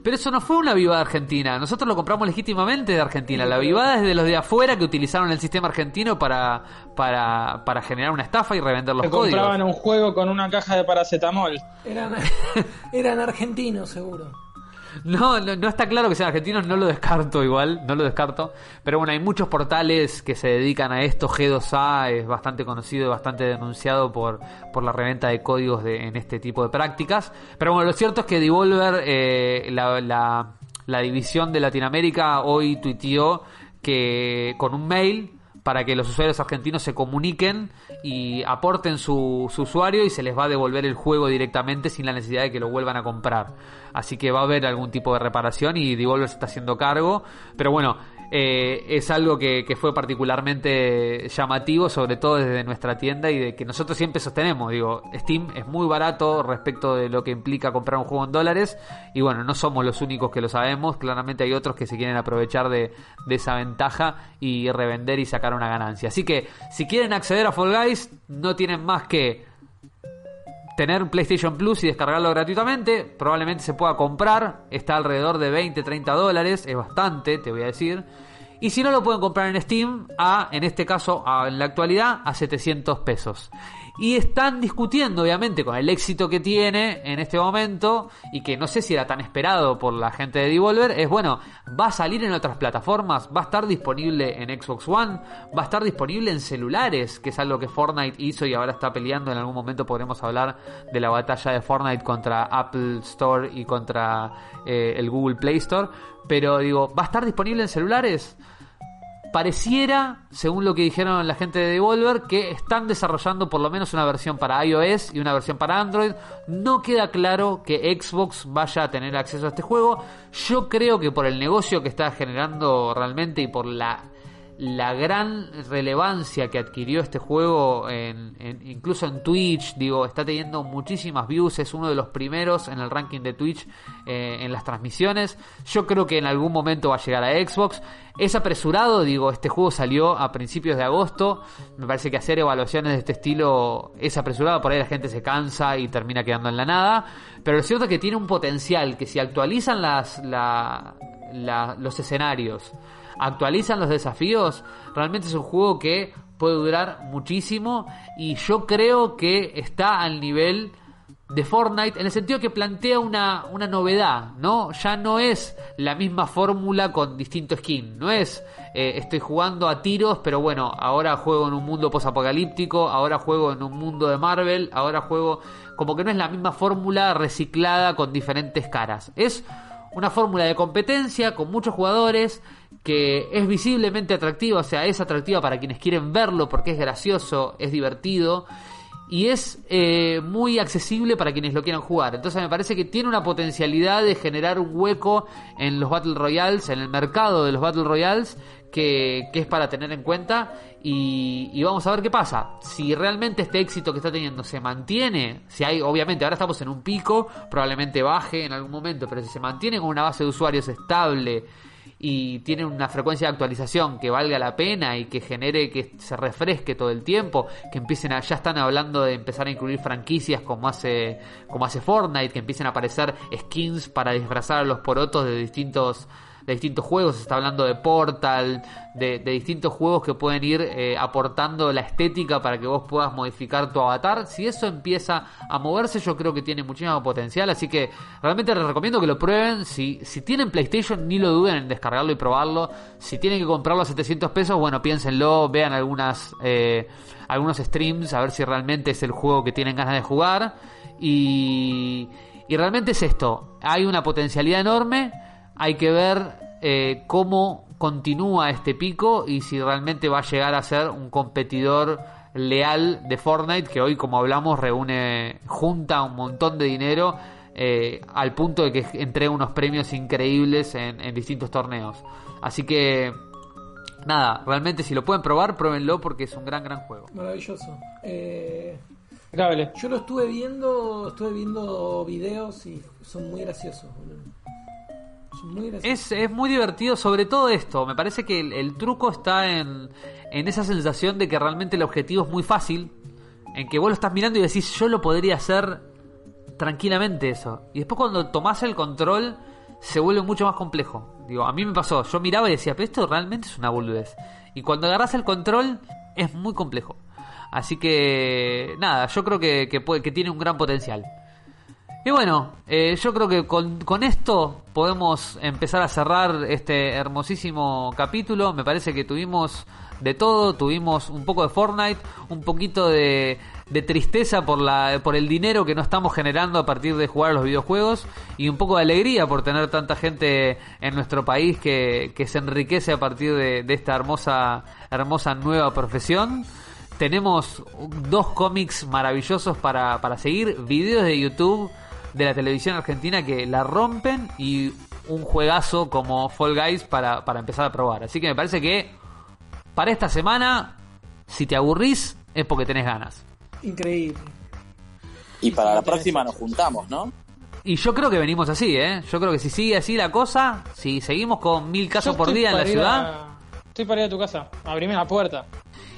Pero eso no fue una vivada argentina. Nosotros lo compramos legítimamente de Argentina. La vivada es de los de afuera que utilizaron el sistema argentino para, para, para generar una estafa y revender los Se códigos. compraban un juego con una caja de paracetamol. Eran, eran argentinos, seguro. No, no, no está claro que sean argentinos, no lo descarto igual, no lo descarto. Pero bueno, hay muchos portales que se dedican a esto. G2A es bastante conocido y bastante denunciado por, por la reventa de códigos de, en este tipo de prácticas. Pero bueno, lo cierto es que Devolver, eh, la, la, la división de Latinoamérica, hoy tuiteó que con un mail para que los usuarios argentinos se comuniquen y aporten su, su usuario y se les va a devolver el juego directamente sin la necesidad de que lo vuelvan a comprar. Así que va a haber algún tipo de reparación y Devolver se está haciendo cargo. Pero bueno, eh, es algo que, fue particularmente llamativo, sobre todo desde nuestra tienda y de que nosotros siempre sostenemos. Digo, Steam es muy barato respecto de lo que implica comprar un juego en dólares y bueno, no somos los únicos que lo sabemos. Claramente hay otros que se quieren aprovechar de, de esa ventaja y revender y sacar una ganancia. Así que si quieren acceder a Fall Guys, no tienen más que tener un PlayStation Plus y descargarlo gratuitamente. Probablemente se pueda comprar. Está alrededor de 20, 30 dólares. Es bastante, te voy a decir. Y si no lo pueden comprar en Steam, a, en este caso, en la actualidad, a 700 pesos. Y están discutiendo, obviamente, con el éxito que tiene en este momento, y que no sé si era tan esperado por la gente de Devolver, es bueno, va a salir en otras plataformas, va a estar disponible en Xbox One, va a estar disponible en celulares, que es algo que Fortnite hizo y ahora está peleando. En algún momento podremos hablar de la batalla de Fortnite contra Apple Store y contra eh, el Google Play Store. Pero digo, ¿va a estar disponible en celulares? Pareciera, según lo que dijeron la gente de Devolver, que están desarrollando por lo menos una versión para iOS y una versión para Android. No queda claro que Xbox vaya a tener acceso a este juego. Yo creo que por el negocio que está generando realmente y por la, la gran relevancia que adquirió este juego, incluso en Twitch, digo, está teniendo muchísimas views, es uno de los primeros en el ranking de Twitch eh, en las transmisiones. Yo creo que en algún momento va a llegar a Xbox. Es apresurado, digo, este juego salió a principios de agosto. Me parece que hacer evaluaciones de este estilo es apresurado, por ahí la gente se cansa y termina quedando en la nada. Pero lo cierto es que tiene un potencial que si actualizan los escenarios, actualizan los desafíos, realmente es un juego que puede durar muchísimo y yo creo que está al nivel de Fortnite en el sentido que plantea una, una novedad, ¿no? Ya no es la misma fórmula con distinto skin, no es eh, estoy jugando a tiros, pero bueno, ahora juego en un mundo posapocalíptico, ahora juego en un mundo de Marvel, ahora juego como que no es la misma fórmula reciclada con diferentes caras. Es una fórmula de competencia con muchos jugadores que es visiblemente atractiva, o sea, es atractiva para quienes quieren verlo porque es gracioso, es divertido y es eh, muy accesible para quienes lo quieran jugar. Entonces me parece que tiene una potencialidad de generar un hueco en los Battle Royales, en el mercado de los Battle Royales, que, que es para tener en cuenta. Y, y, vamos a ver qué pasa. Si realmente este éxito que está teniendo se mantiene, si hay, obviamente, ahora estamos en un pico, probablemente baje en algún momento, pero si se mantiene con una base de usuarios estable y tiene una frecuencia de actualización que valga la pena y que genere que se refresque todo el tiempo, que empiecen a, ya están hablando de empezar a incluir franquicias como hace, como hace Fortnite, que empiecen a aparecer skins para disfrazar a los porotos de distintos de distintos juegos, se está hablando de Portal, de, distintos juegos que pueden ir eh, aportando la estética para que vos puedas modificar tu avatar. Si eso empieza a moverse, yo creo que tiene muchísimo potencial, así que realmente les recomiendo que lo prueben. Si, si tienen PlayStation, ni lo duden en descargarlo y probarlo. Si tienen que comprarlo a 700 pesos, bueno, piénsenlo, vean algunas, eh, algunos streams, a ver si realmente es el juego que tienen ganas de jugar. Y, y realmente es esto, hay una potencialidad enorme hay que ver eh, cómo continúa este pico y si realmente va a llegar a ser un competidor leal de Fortnite que hoy como hablamos reúne junta un montón de dinero eh, al punto de que entrega unos premios increíbles en, en, distintos torneos. Así que nada realmente si lo pueden probar pruébenlo porque es un gran gran juego. Maravilloso. Eh, yo lo estuve viendo estuve viendo videos y son muy graciosos boludo. Es, es muy divertido, sobre todo esto. Me parece que el, truco está en, en esa sensación de que realmente el objetivo es muy fácil. En que vos lo estás mirando y decís, yo lo podría hacer tranquilamente eso. Y después cuando tomás el control, se vuelve mucho más complejo. Digo, a mí me pasó, yo miraba y decía, pero esto realmente es una boludez. Y cuando agarras el control, es muy complejo. Así que, nada, yo creo que, que, puede, que tiene un gran potencial. Y bueno, eh, yo creo que con, con, esto podemos empezar a cerrar este hermosísimo capítulo. Me parece que tuvimos de todo, tuvimos un poco de Fortnite, un poquito de, de tristeza por, la, por el dinero que no estamos generando a partir de jugar a los videojuegos y un poco de alegría por tener tanta gente en nuestro país que, que se enriquece a partir de, de esta hermosa, hermosa nueva profesión tenemos dos cómics maravillosos para, para seguir, videos de YouTube de la televisión argentina que la rompen y un juegazo como Fall Guys para, para empezar a probar. Así que me parece que para esta semana, si te aburrís, es porque tenés ganas. Increíble. Y para la próxima nos juntamos, ¿no? Y yo creo que venimos así, ¿eh? Yo creo que si sigue así la cosa, si seguimos con mil casos por día en la ciudad... A... Estoy para ir a tu casa, abrime la puerta.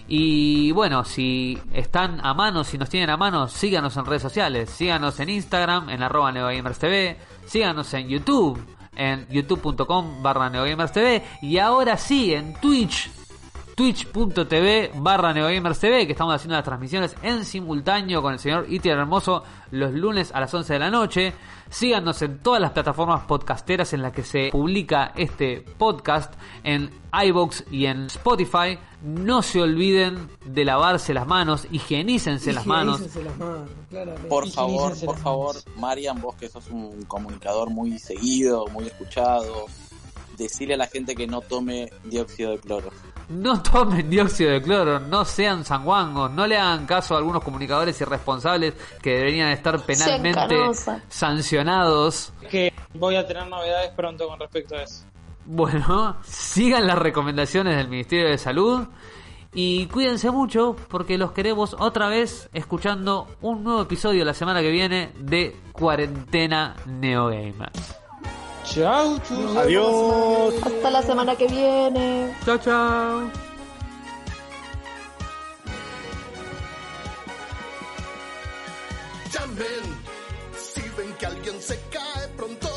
Y bueno, si están a mano, si nos tienen a mano, síganos en redes sociales. Síganos en Instagram, en arroba neogamerstv. Síganos en YouTube, en youtube.com barra neogamerstv. Y ahora sí, en Twitch, twitch.tv barra neogamerstv, que estamos haciendo las transmisiones en simultáneo con el señor Itier Hermoso los lunes a las 11 de la noche. Síganos en todas las plataformas podcasteras en las que se publica este podcast, en iBox y en Spotify. No se olviden de lavarse las manos, higienícense las manos. las manos por favor, por favor, Marian, vos que sos un comunicador muy seguido, muy escuchado, decirle a la gente que no tome dióxido de cloro. No tomen dióxido de cloro, no sean sanguangos, no le hagan caso a algunos comunicadores irresponsables que deberían estar penalmente sancionados. Que voy a tener novedades pronto con respecto a eso. Bueno, sigan las recomendaciones del Ministerio de Salud y cuídense mucho porque los queremos otra vez escuchando un nuevo episodio la semana que viene de Cuarentena Neogamers. Chao, chau. Adiós. Hasta la semana que viene. Chao, chao. Llamen, si ven que alguien se cae pronto,